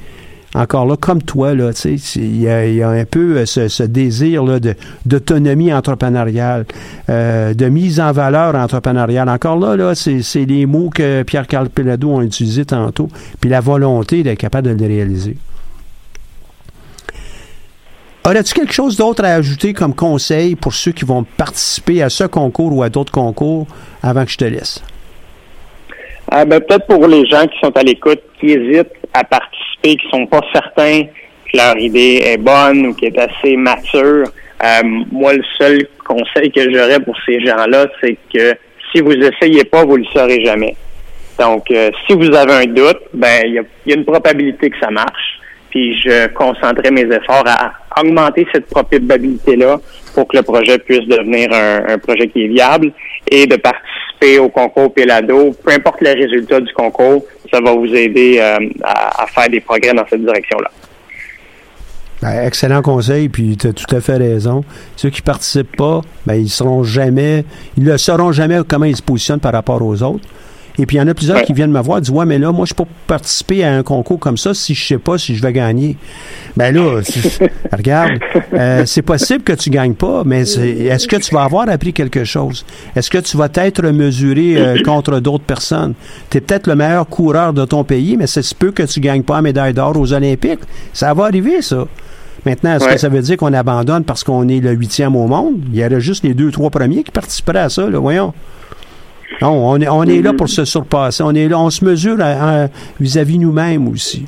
B: encore là, comme toi, là, il y, a, a un peu euh, ce, désir là, de, d'autonomie entrepreneuriale, de mise en valeur entrepreneuriale. Encore là, là, c'est, c'est les mots que Pierre Carl ont utilisés tantôt, puis la volonté d'être capable de les réaliser. Aurais-tu quelque chose d'autre à ajouter comme conseil pour ceux qui vont participer à ce concours ou à d'autres concours avant que je te laisse?
F: Euh, ben, peut-être pour les gens qui sont à l'écoute, qui hésitent à participer, qui sont pas certains que leur idée est bonne ou qui est assez mature. Euh, moi, le seul conseil que j'aurais pour ces gens-là, c'est que si vous essayez pas, vous le saurez jamais. Donc, euh, si vous avez un doute, ben il y a une probabilité que ça marche. Puis je concentrerai mes efforts à augmenter cette probabilité-là pour que le projet puisse devenir un, projet qui est viable et de participer au concours Pelado. Peu importe les résultats du concours, ça va vous aider euh, à, à faire des progrès dans cette direction-là.
B: Ben, excellent conseil, puis tu as tout à fait raison. Ceux qui participent pas, ben, ils seront jamais, ils ne sauront jamais comment ils se positionnent par rapport aux autres. Et puis, il y en a plusieurs qui viennent me voir et disent Ouais, mais là, moi, je peux participer à un concours comme ça si je sais pas si je vais gagner. Ben là, <laughs> regarde, euh, c'est possible que tu gagnes pas, mais est-ce que tu vas avoir appris quelque chose? Est-ce que tu vas être mesuré euh, contre d'autres personnes? Tu es peut-être le meilleur coureur de ton pays, mais c'est se peut que tu gagnes pas la médaille d'or aux Olympiques. Ça va arriver, ça. Maintenant, est-ce
F: Ouais.
B: que ça veut dire qu'on abandonne parce qu'on est le huitième au monde? Il y aurait juste les deux, trois premiers qui participeraient à ça, là, voyons. Non, on est, on est là pour se surpasser. On est là, on se mesure vis-à-vis nous-mêmes aussi.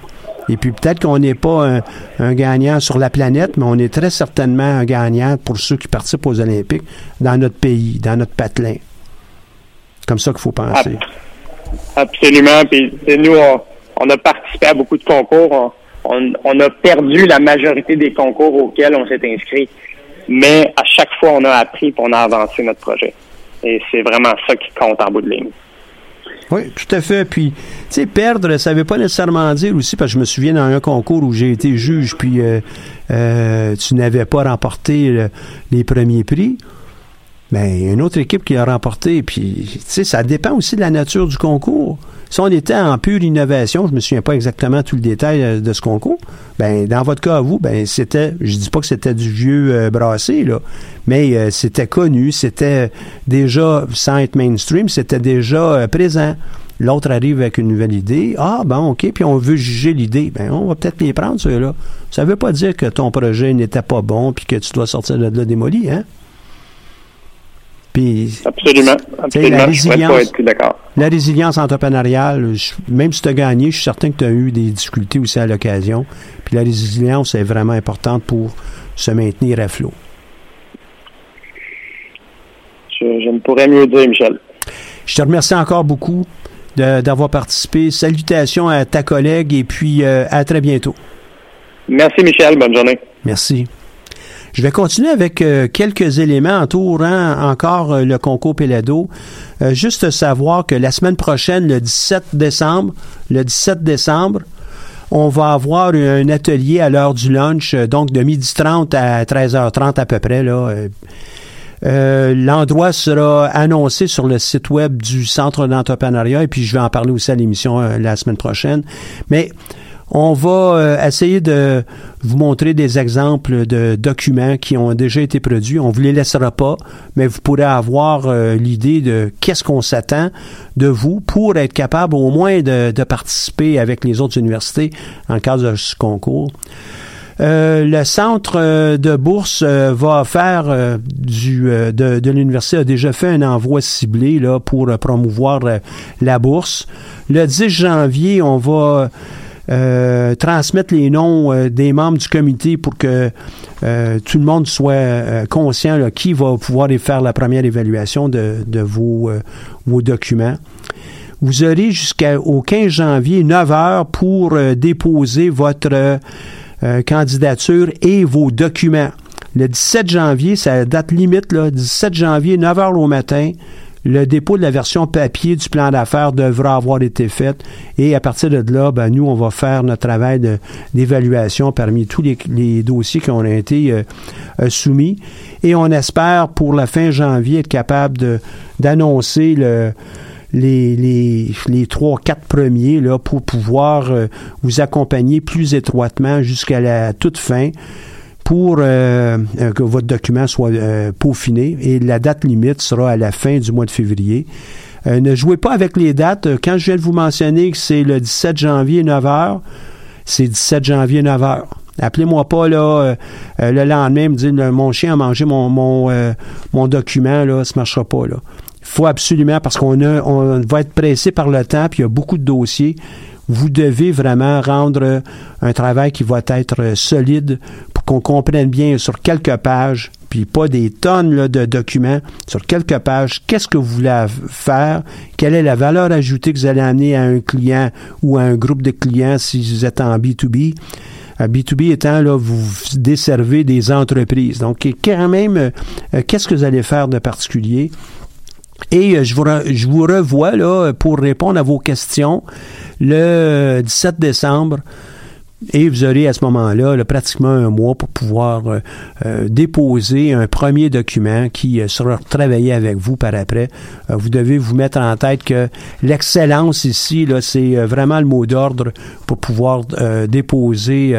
B: Et puis peut-être qu'on n'est pas un, un gagnant sur la planète, mais on est très certainement un gagnant pour ceux qui participent aux Olympiques dans notre pays, dans notre patelin. Comme ça qu'il faut penser.
F: Absolument. Puis nous, on, on a participé à beaucoup de concours. On, on- on a perdu la majorité des concours auxquels on s'est inscrit. Mais à chaque fois, on a appris et on a avancé notre projet. Et c'est vraiment ça qui compte en bout de ligne.
B: Oui, tout à fait. Puis, tu sais, perdre, ça ne veut pas nécessairement dire aussi, parce que je me souviens dans un concours où j'ai été juge, puis euh, euh, tu n'avais pas remporté le- les premiers prix. Mais a une autre équipe qui a remporté, puis, tu sais, ça dépend aussi de la nature du concours. Si on était en pure innovation, je me souviens pas exactement tout le détail euh, de ce concours, ben dans votre cas à vous, ben c'était, je dis pas que c'était du vieux euh, brassé là, mais euh, c'était connu, c'était déjà sans être mainstream, c'était déjà euh, présent. L'autre arrive avec une nouvelle idée. Ah, bon, OK, puis on veut juger l'idée. Ben, on va peut-être les prendre, ceux-là. Ça veut pas dire que ton projet n'était pas bon puis que tu dois sortir de là démoli, hein? Puis,
F: Absolument.
B: la résilience, la résilience entrepreneuriale, je- même si tu as gagné, je suis certain que tu as eu des difficultés aussi à l'occasion. Puis la résilience est vraiment importante pour se maintenir à flot.
F: Je, je ne pourrais mieux dire, Michel.
B: Je te remercie encore beaucoup d'avoir participé. Salutations à ta collègue et puis euh, à très bientôt.
F: Merci, Michel. Bonne journée.
B: Merci. Je vais continuer avec euh, quelques éléments entourant encore euh, le concours Pelado. Euh, juste savoir que la semaine prochaine, le 17 décembre, le 17 décembre, on va avoir un atelier à l'heure du lunch, donc de 12h30 à 13h30 à peu près. Là. L'endroit sera annoncé sur le site web du Centre d'entrepreneuriat et puis je vais en parler aussi à l'émission la semaine prochaine. Mais on va euh, essayer de vous montrer des exemples de documents qui ont déjà été produits. On vous les laissera pas, mais vous pourrez avoir euh, l'idée de qu'est-ce qu'on s'attend de vous pour être capable au moins de, participer avec les autres universités le cadre de concours. Euh, le centre de bourse va faire du de, de l'université a déjà fait un envoi ciblé là pour promouvoir la bourse. Le 10 janvier, on va euh, transmettre les noms euh, des membres du comité pour que euh, tout le monde soit euh, conscient là, qui va pouvoir faire la première évaluation de, de vos, vos documents. Vous aurez jusqu'au 15 janvier 9 heures pour déposer votre candidature et vos documents. Le 17 janvier, c'est la date limite, là, 17 janvier, 9 heures au matin, le dépôt de la version papier du plan d'affaires devra avoir été fait. Et à partir de là, ben, nous, on va faire notre travail d'évaluation parmi tous les, dossiers qui ont été euh, euh, soumis. Et on espère pour la fin janvier être capable d'annoncer le les, les, les trois, quatre premiers là, pour pouvoir euh, vous accompagner plus étroitement jusqu'à la toute fin pour euh, euh, que votre document soit euh, peaufiné et la date limite sera à la fin du mois de février. ne jouez pas avec les dates. Quand je viens de vous mentionner que c'est le 17 janvier 9h, c'est 17 janvier 9h. Appelez-moi pas là le lendemain me dire mon chien a mangé mon mon, mon document là, ça marchera pas là. Il faut absolument parce qu'on a on va être pressé par le temps puis il y a beaucoup de dossiers vous devez vraiment rendre un travail qui va être solide pour qu'on comprenne bien sur quelques pages, puis pas des tonnes de documents, sur quelques pages, qu'est-ce que vous voulez faire, quelle est la valeur ajoutée que vous allez amener à un client ou à un groupe de clients si vous êtes en B2B. B2B étant là, vous desservez des entreprises. Donc, quand même, euh, qu'est-ce que vous allez faire de particulier? Et euh, je vous, je vous revois là pour répondre à vos questions le 17 décembre. Et vous aurez à ce moment-là pratiquement un mois pour pouvoir euh, euh, déposer un premier document qui sera travaillé avec vous par après. vous devez vous mettre en tête que l'excellence ici, là, c'est vraiment le mot d'ordre pour pouvoir déposer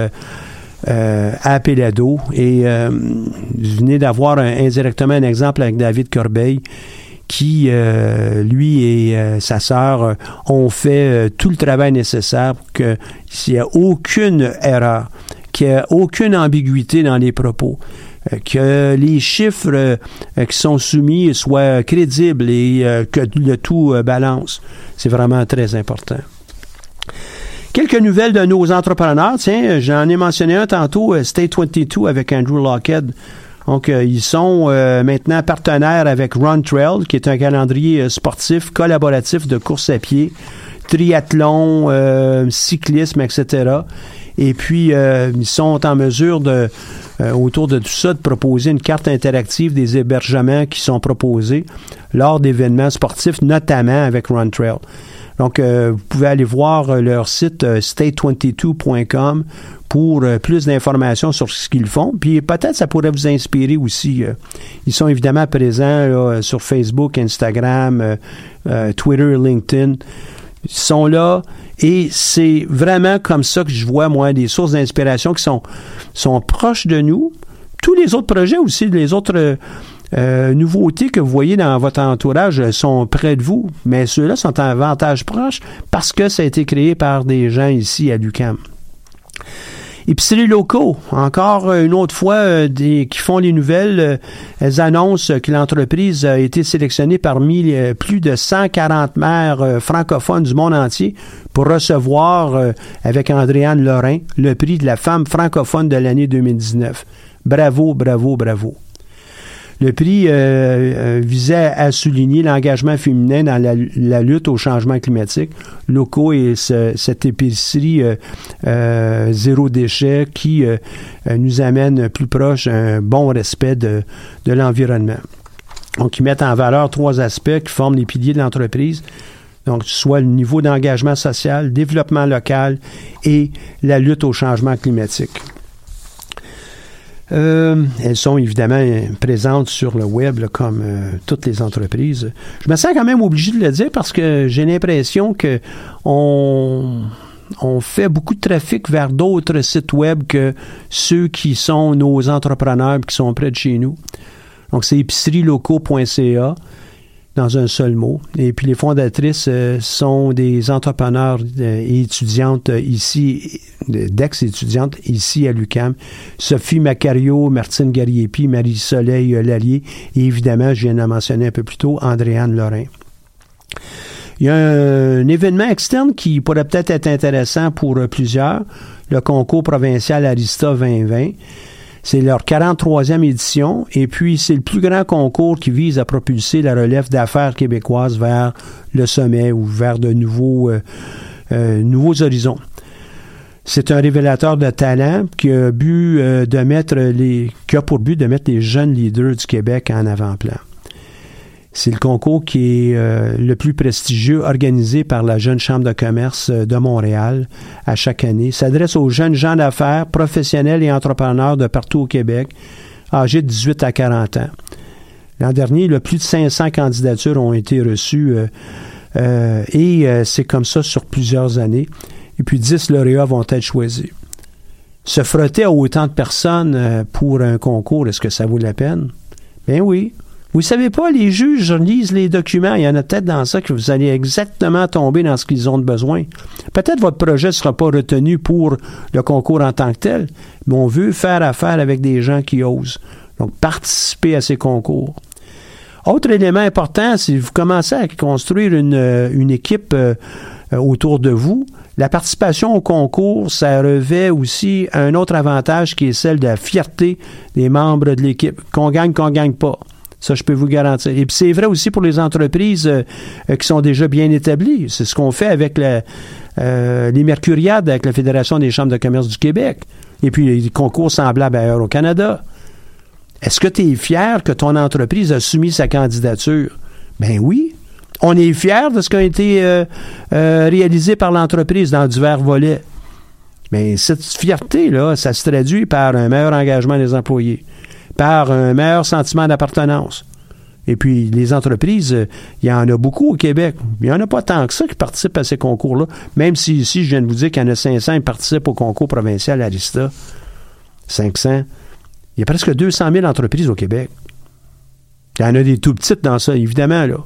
B: à Pelado. Et vous venez d'avoir indirectement un exemple avec David Corbeil qui, euh, lui et euh, sa sœur, euh, ont fait tout le travail nécessaire pour qu'il n'y ait aucune erreur, qu'il n'y ait aucune ambiguïté dans les propos, que les chiffres qui sont soumis soient crédibles et que le tout balance. C'est vraiment très important. Quelques nouvelles de nos entrepreneurs. Tiens, j'en ai mentionné un tantôt, State 22 avec Andrew Lockhead. Donc, euh, ils sont euh, maintenant partenaires avec Run Trail, qui est un calendrier euh, sportif collaboratif de course à pied, triathlon, cyclisme, etc. Et puis, ils sont en mesure de, autour de tout ça, de proposer une carte interactive des hébergements qui sont proposés lors d'événements sportifs, notamment avec Run Trail. Donc, vous pouvez aller voir leur site state22.com pour euh, plus d'informations sur ce qu'ils font. Puis peut-être ça pourrait vous inspirer aussi. Euh. ils sont évidemment présents sur Facebook, Instagram, euh, Twitter, LinkedIn. Ils sont là et c'est vraiment comme ça que je vois, moi, des sources d'inspiration qui sont, sont proches de nous. Tous les autres projets aussi, les autres nouveautés que vous voyez dans votre entourage sont près de vous, mais ceux-là sont en avantage proche parce que ça a été créé par des gens ici à l'UCAM. Épiceries locaux, encore une autre fois, euh, des, qui font les nouvelles, euh, elles annoncent que l'entreprise a été sélectionnée parmi euh, plus de 140 maires francophones du monde entier pour recevoir, avec Andréane Lorrain, le prix de la femme francophone de l'année 2019. Bravo, bravo, bravo. Le prix euh, euh, visait à souligner l'engagement féminin dans la, lutte au changement climatique. Locaux et cette épicerie euh, zéro déchet qui nous amène plus proche un bon respect de, de l'environnement. Donc, ils mettent en valeur trois aspects qui forment les piliers de l'entreprise. Donc, soit le niveau d'engagement social, développement local et la lutte au changement climatique. Euh, elles sont évidemment présentes sur le web comme euh, toutes les entreprises. Je me sens quand même obligé de le dire parce que j'ai l'impression que on, fait beaucoup de trafic vers d'autres sites web que ceux qui sont nos entrepreneurs qui sont près de chez nous. Donc c'est épicerielocaux.ca dans un seul mot. Et puis les fondatrices euh, sont des entrepreneurs euh, et étudiantes ici, d'ex-étudiantes ici à l'UCAM. Sophie Macario, Martine Gariepi, Marie-Soleil euh, Lallier et évidemment, je viens de mentionner un peu plus tôt, Andréane Lorrain. Il y a un, événement externe qui pourrait peut-être être intéressant pour plusieurs, le concours provincial Arista 2020. C'est leur 43e édition et puis c'est le plus grand concours qui vise à propulser la relève d'affaires québécoises vers le sommet ou vers de nouveaux, euh, euh, nouveaux horizons. C'est un révélateur de talent qui a, but, euh, qui a pour but de mettre les jeunes leaders du Québec en avant-plan. C'est le concours qui est euh, le plus prestigieux organisé par la Jeune Chambre de commerce euh, de Montréal à chaque année. S'adresse aux jeunes gens d'affaires, professionnels et entrepreneurs de partout au Québec, âgés de 18 à 40 ans. L'an dernier, plus de 500 candidatures ont été reçues euh, et c'est comme ça sur plusieurs années. Et puis 10 lauréats vont être choisis. Se frotter à autant de personnes pour un concours, est-ce que ça vaut la peine? Ben oui. Vous savez pas, les juges lisent les documents. Il y en a peut-être dans ça que vous allez exactement tomber dans ce qu'ils ont de besoin. Peut-être votre projet ne sera pas retenu pour le concours en tant que tel, mais on veut faire affaire avec des gens qui osent. Donc, participer à ces concours. Autre élément important, si vous commencez à construire une, euh, une équipe euh, autour de vous, la participation au concours, ça revêt aussi un autre avantage qui est celle de la fierté des membres de l'équipe. Qu'on gagne, qu'on gagne pas. Ça, je peux vous garantir. Et puis c'est vrai aussi pour les entreprises euh, euh, qui sont déjà bien établies. C'est ce qu'on fait avec euh, les Mercuriades, avec la Fédération des chambres de commerce du Québec. Et puis les concours semblables ailleurs au Canada. Est-ce que tu es fier que ton entreprise a soumis sa candidature? Ben oui. On est fier de ce qui a été réalisé par l'entreprise dans divers volets. Mais cette fierté-là, ça se traduit par un meilleur engagement des employés par un meilleur sentiment d'appartenance. Et puis, les entreprises, euh, il y en a beaucoup au Québec. Il n'y en a pas tant que ça qui participent à ces concours-là. Même si ici, je viens de vous dire qu'il y en a 500 qui participent au concours provincial Arista. 500. Il y a presque 200 000 entreprises au Québec. Il y en a des tout petites dans ça, évidemment, là.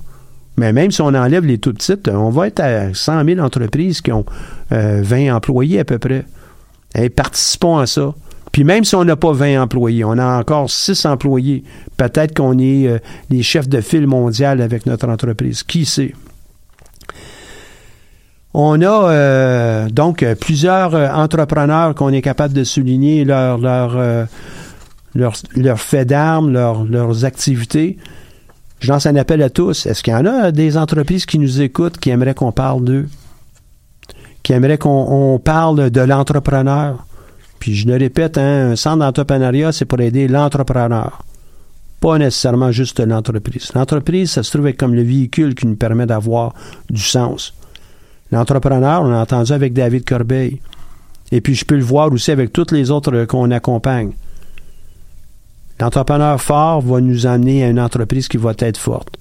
B: Mais même si on enlève les tout petites, on va être à 100 000 entreprises qui ont 20 euh, employés à peu près. Et participons à ça. Puis même si on n'a pas 20 employés, on a encore 6 employés, peut-être qu'on est euh, les chefs de file mondial avec notre entreprise. Qui sait? On a euh, donc plusieurs entrepreneurs qu'on est capable de souligner leur, leur, d'armes, leurs activités. Je lance un appel à tous. Est-ce qu'il y en a des entreprises qui nous écoutent, qui aimeraient qu'on parle d'eux, qui aimeraient qu'on parle de l'entrepreneur? Puis je le répète, hein, un centre d'entrepreneuriat, c'est pour aider l'entrepreneur, pas nécessairement juste l'entreprise. L'entreprise, ça se trouve comme le véhicule qui nous permet d'avoir du sens. L'entrepreneur, on a entendu avec David Corbeil. Et puis je peux le voir aussi avec toutes les autres qu'on accompagne. L'entrepreneur fort va nous amener à une entreprise qui va être forte.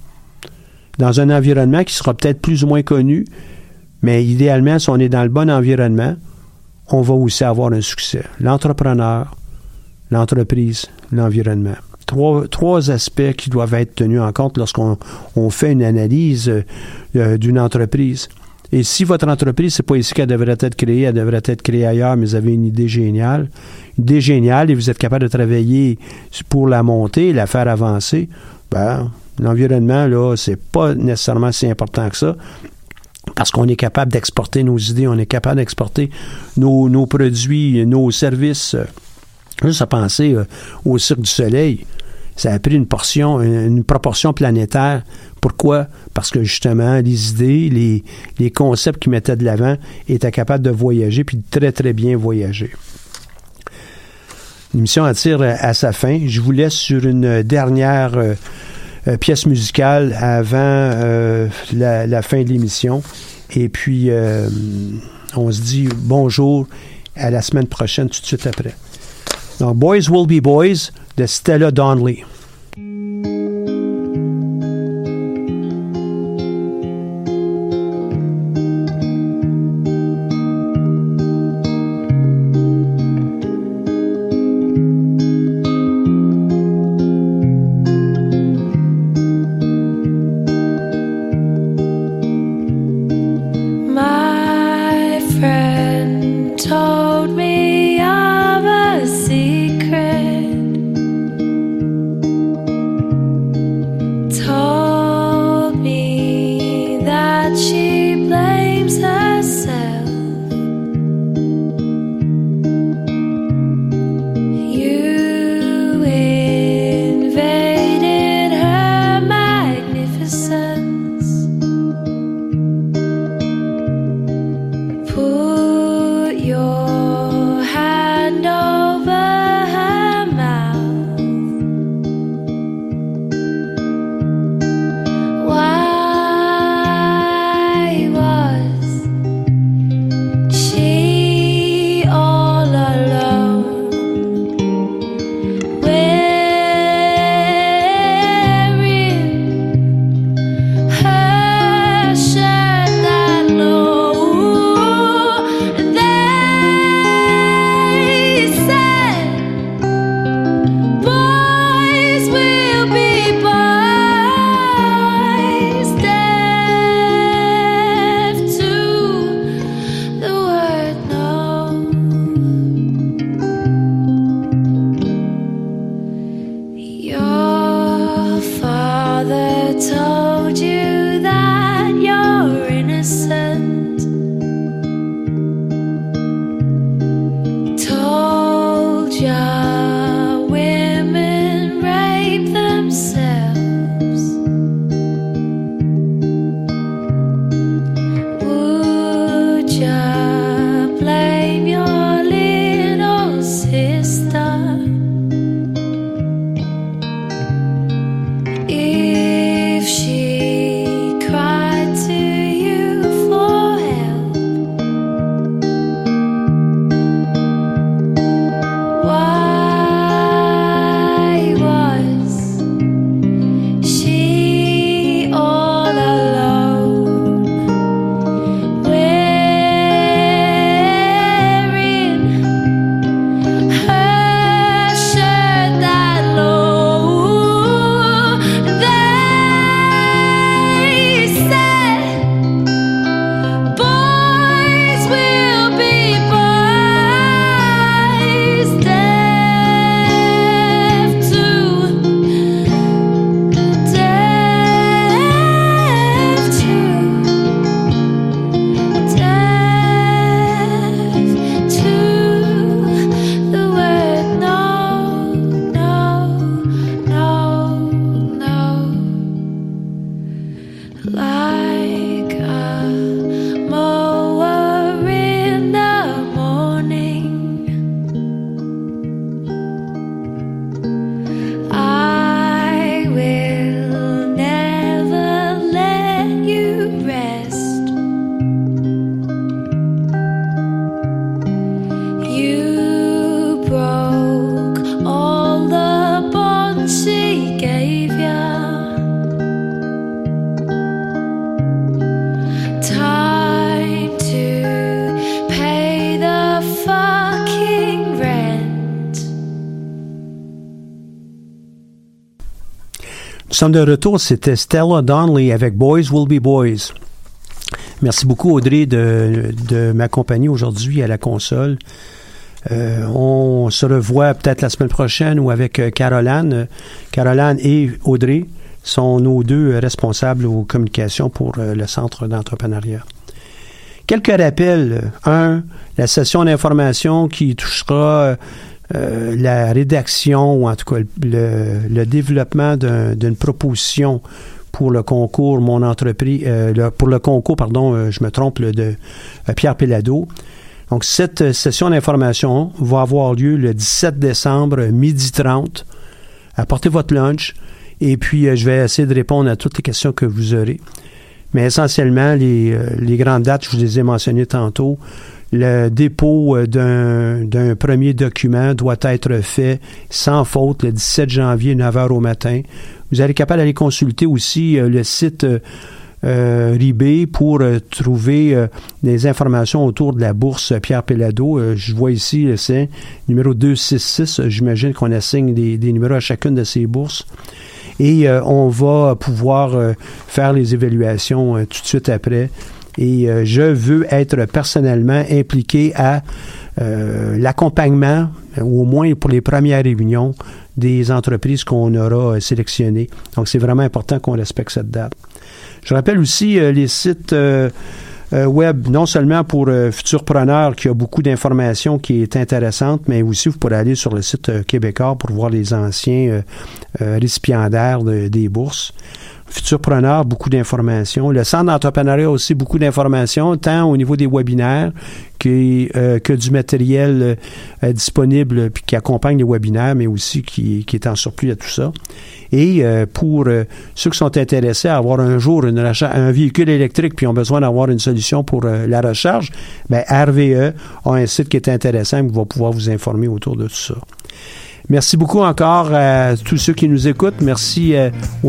B: Dans un environnement qui sera peut-être plus ou moins connu, mais idéalement, si on est dans le bon environnement, on va aussi avoir un succès. L'entrepreneur, l'entreprise, l'environnement. Trois, aspects qui doivent être tenus en compte lorsqu'on on fait une analyse euh, d'une entreprise. Et si votre entreprise, c'est pas ici qu'elle devrait être créée, elle devrait être créée ailleurs, mais vous avez une idée géniale, une idée géniale et vous êtes capable de travailler pour la monter, la faire avancer, ben, l'environnement, là, c'est pas nécessairement si important que ça parce qu'on est capable d'exporter nos idées, on est capable d'exporter nos, produits, nos services. Juste à penser euh, au Cirque du Soleil, ça a pris une portion, une proportion planétaire. Pourquoi? Parce que justement, les idées, les, concepts qu'ils mettaient de l'avant étaient capables de voyager, puis de très, très bien voyager. L'émission attire à sa fin. Je vous laisse sur une dernière euh, euh, pièce musicale avant euh, la, fin de l'émission. Et puis, on se dit bonjour à la semaine prochaine, tout de suite après. Donc, Boys Will Be Boys de Stella Donnelly. Sommes de retour, c'était Stella Donnelly avec Boys Will Be Boys. Merci beaucoup Audrey de, m'accompagner aujourd'hui à la console. Euh, on se revoit peut-être la semaine prochaine ou avec euh, Caroline. Caroline et Audrey sont nos deux responsables aux communications pour euh, le centre d'entrepreneuriat. Quelques rappels. Un, la session d'information qui touchera euh, la rédaction ou en tout cas le, développement d'un- d'une proposition pour le concours Mon entreprise, euh, pour le concours, pardon, euh, je me trompe, le de Pierre Pellado. Donc, cette session d'information va avoir lieu le 17 décembre, midi 30. Apportez votre lunch et puis je vais essayer de répondre à toutes les questions que vous aurez. Mais essentiellement, les grandes dates, je vous les ai mentionnées tantôt. Le dépôt euh, d'un premier document doit être fait sans faute le 17 janvier, 9 h au matin. Vous allez capable d'aller consulter aussi euh, le site euh, euh, RIB pour trouver des informations autour de la bourse Pierre Pellado. Euh, je vois ici, c'est numéro 266. Euh, J'imagine qu'on assigne des, des numéros à chacune de ces bourses. Et on va pouvoir faire les évaluations tout de suite après. Et euh, je veux être personnellement impliqué à euh, l'accompagnement, au moins pour les premières réunions, des entreprises qu'on aura euh, sélectionnées. Donc, c'est vraiment important qu'on respecte cette date. Je rappelle aussi euh, les sites euh, euh, web, non seulement pour futurs preneurs, qui a beaucoup d'informations qui est intéressante, mais aussi vous pourrez aller sur le site québécois pour voir les anciens récipiendaires de- des bourses. Futur preneur, beaucoup d'informations. Le centre d'entrepreneuriat aussi beaucoup d'informations, tant au niveau des webinaires que, euh, que du matériel euh, disponible puis qui accompagne les webinaires, mais aussi qui, qui est en surplus à tout ça. Et euh, pour ceux qui sont intéressés à avoir un jour un véhicule électrique puis ont besoin d'avoir une solution pour la recharge, ben RVE a un site qui est intéressant qui va pouvoir vous informer autour de tout ça. Merci beaucoup encore à tous ceux qui nous écoutent. Merci euh,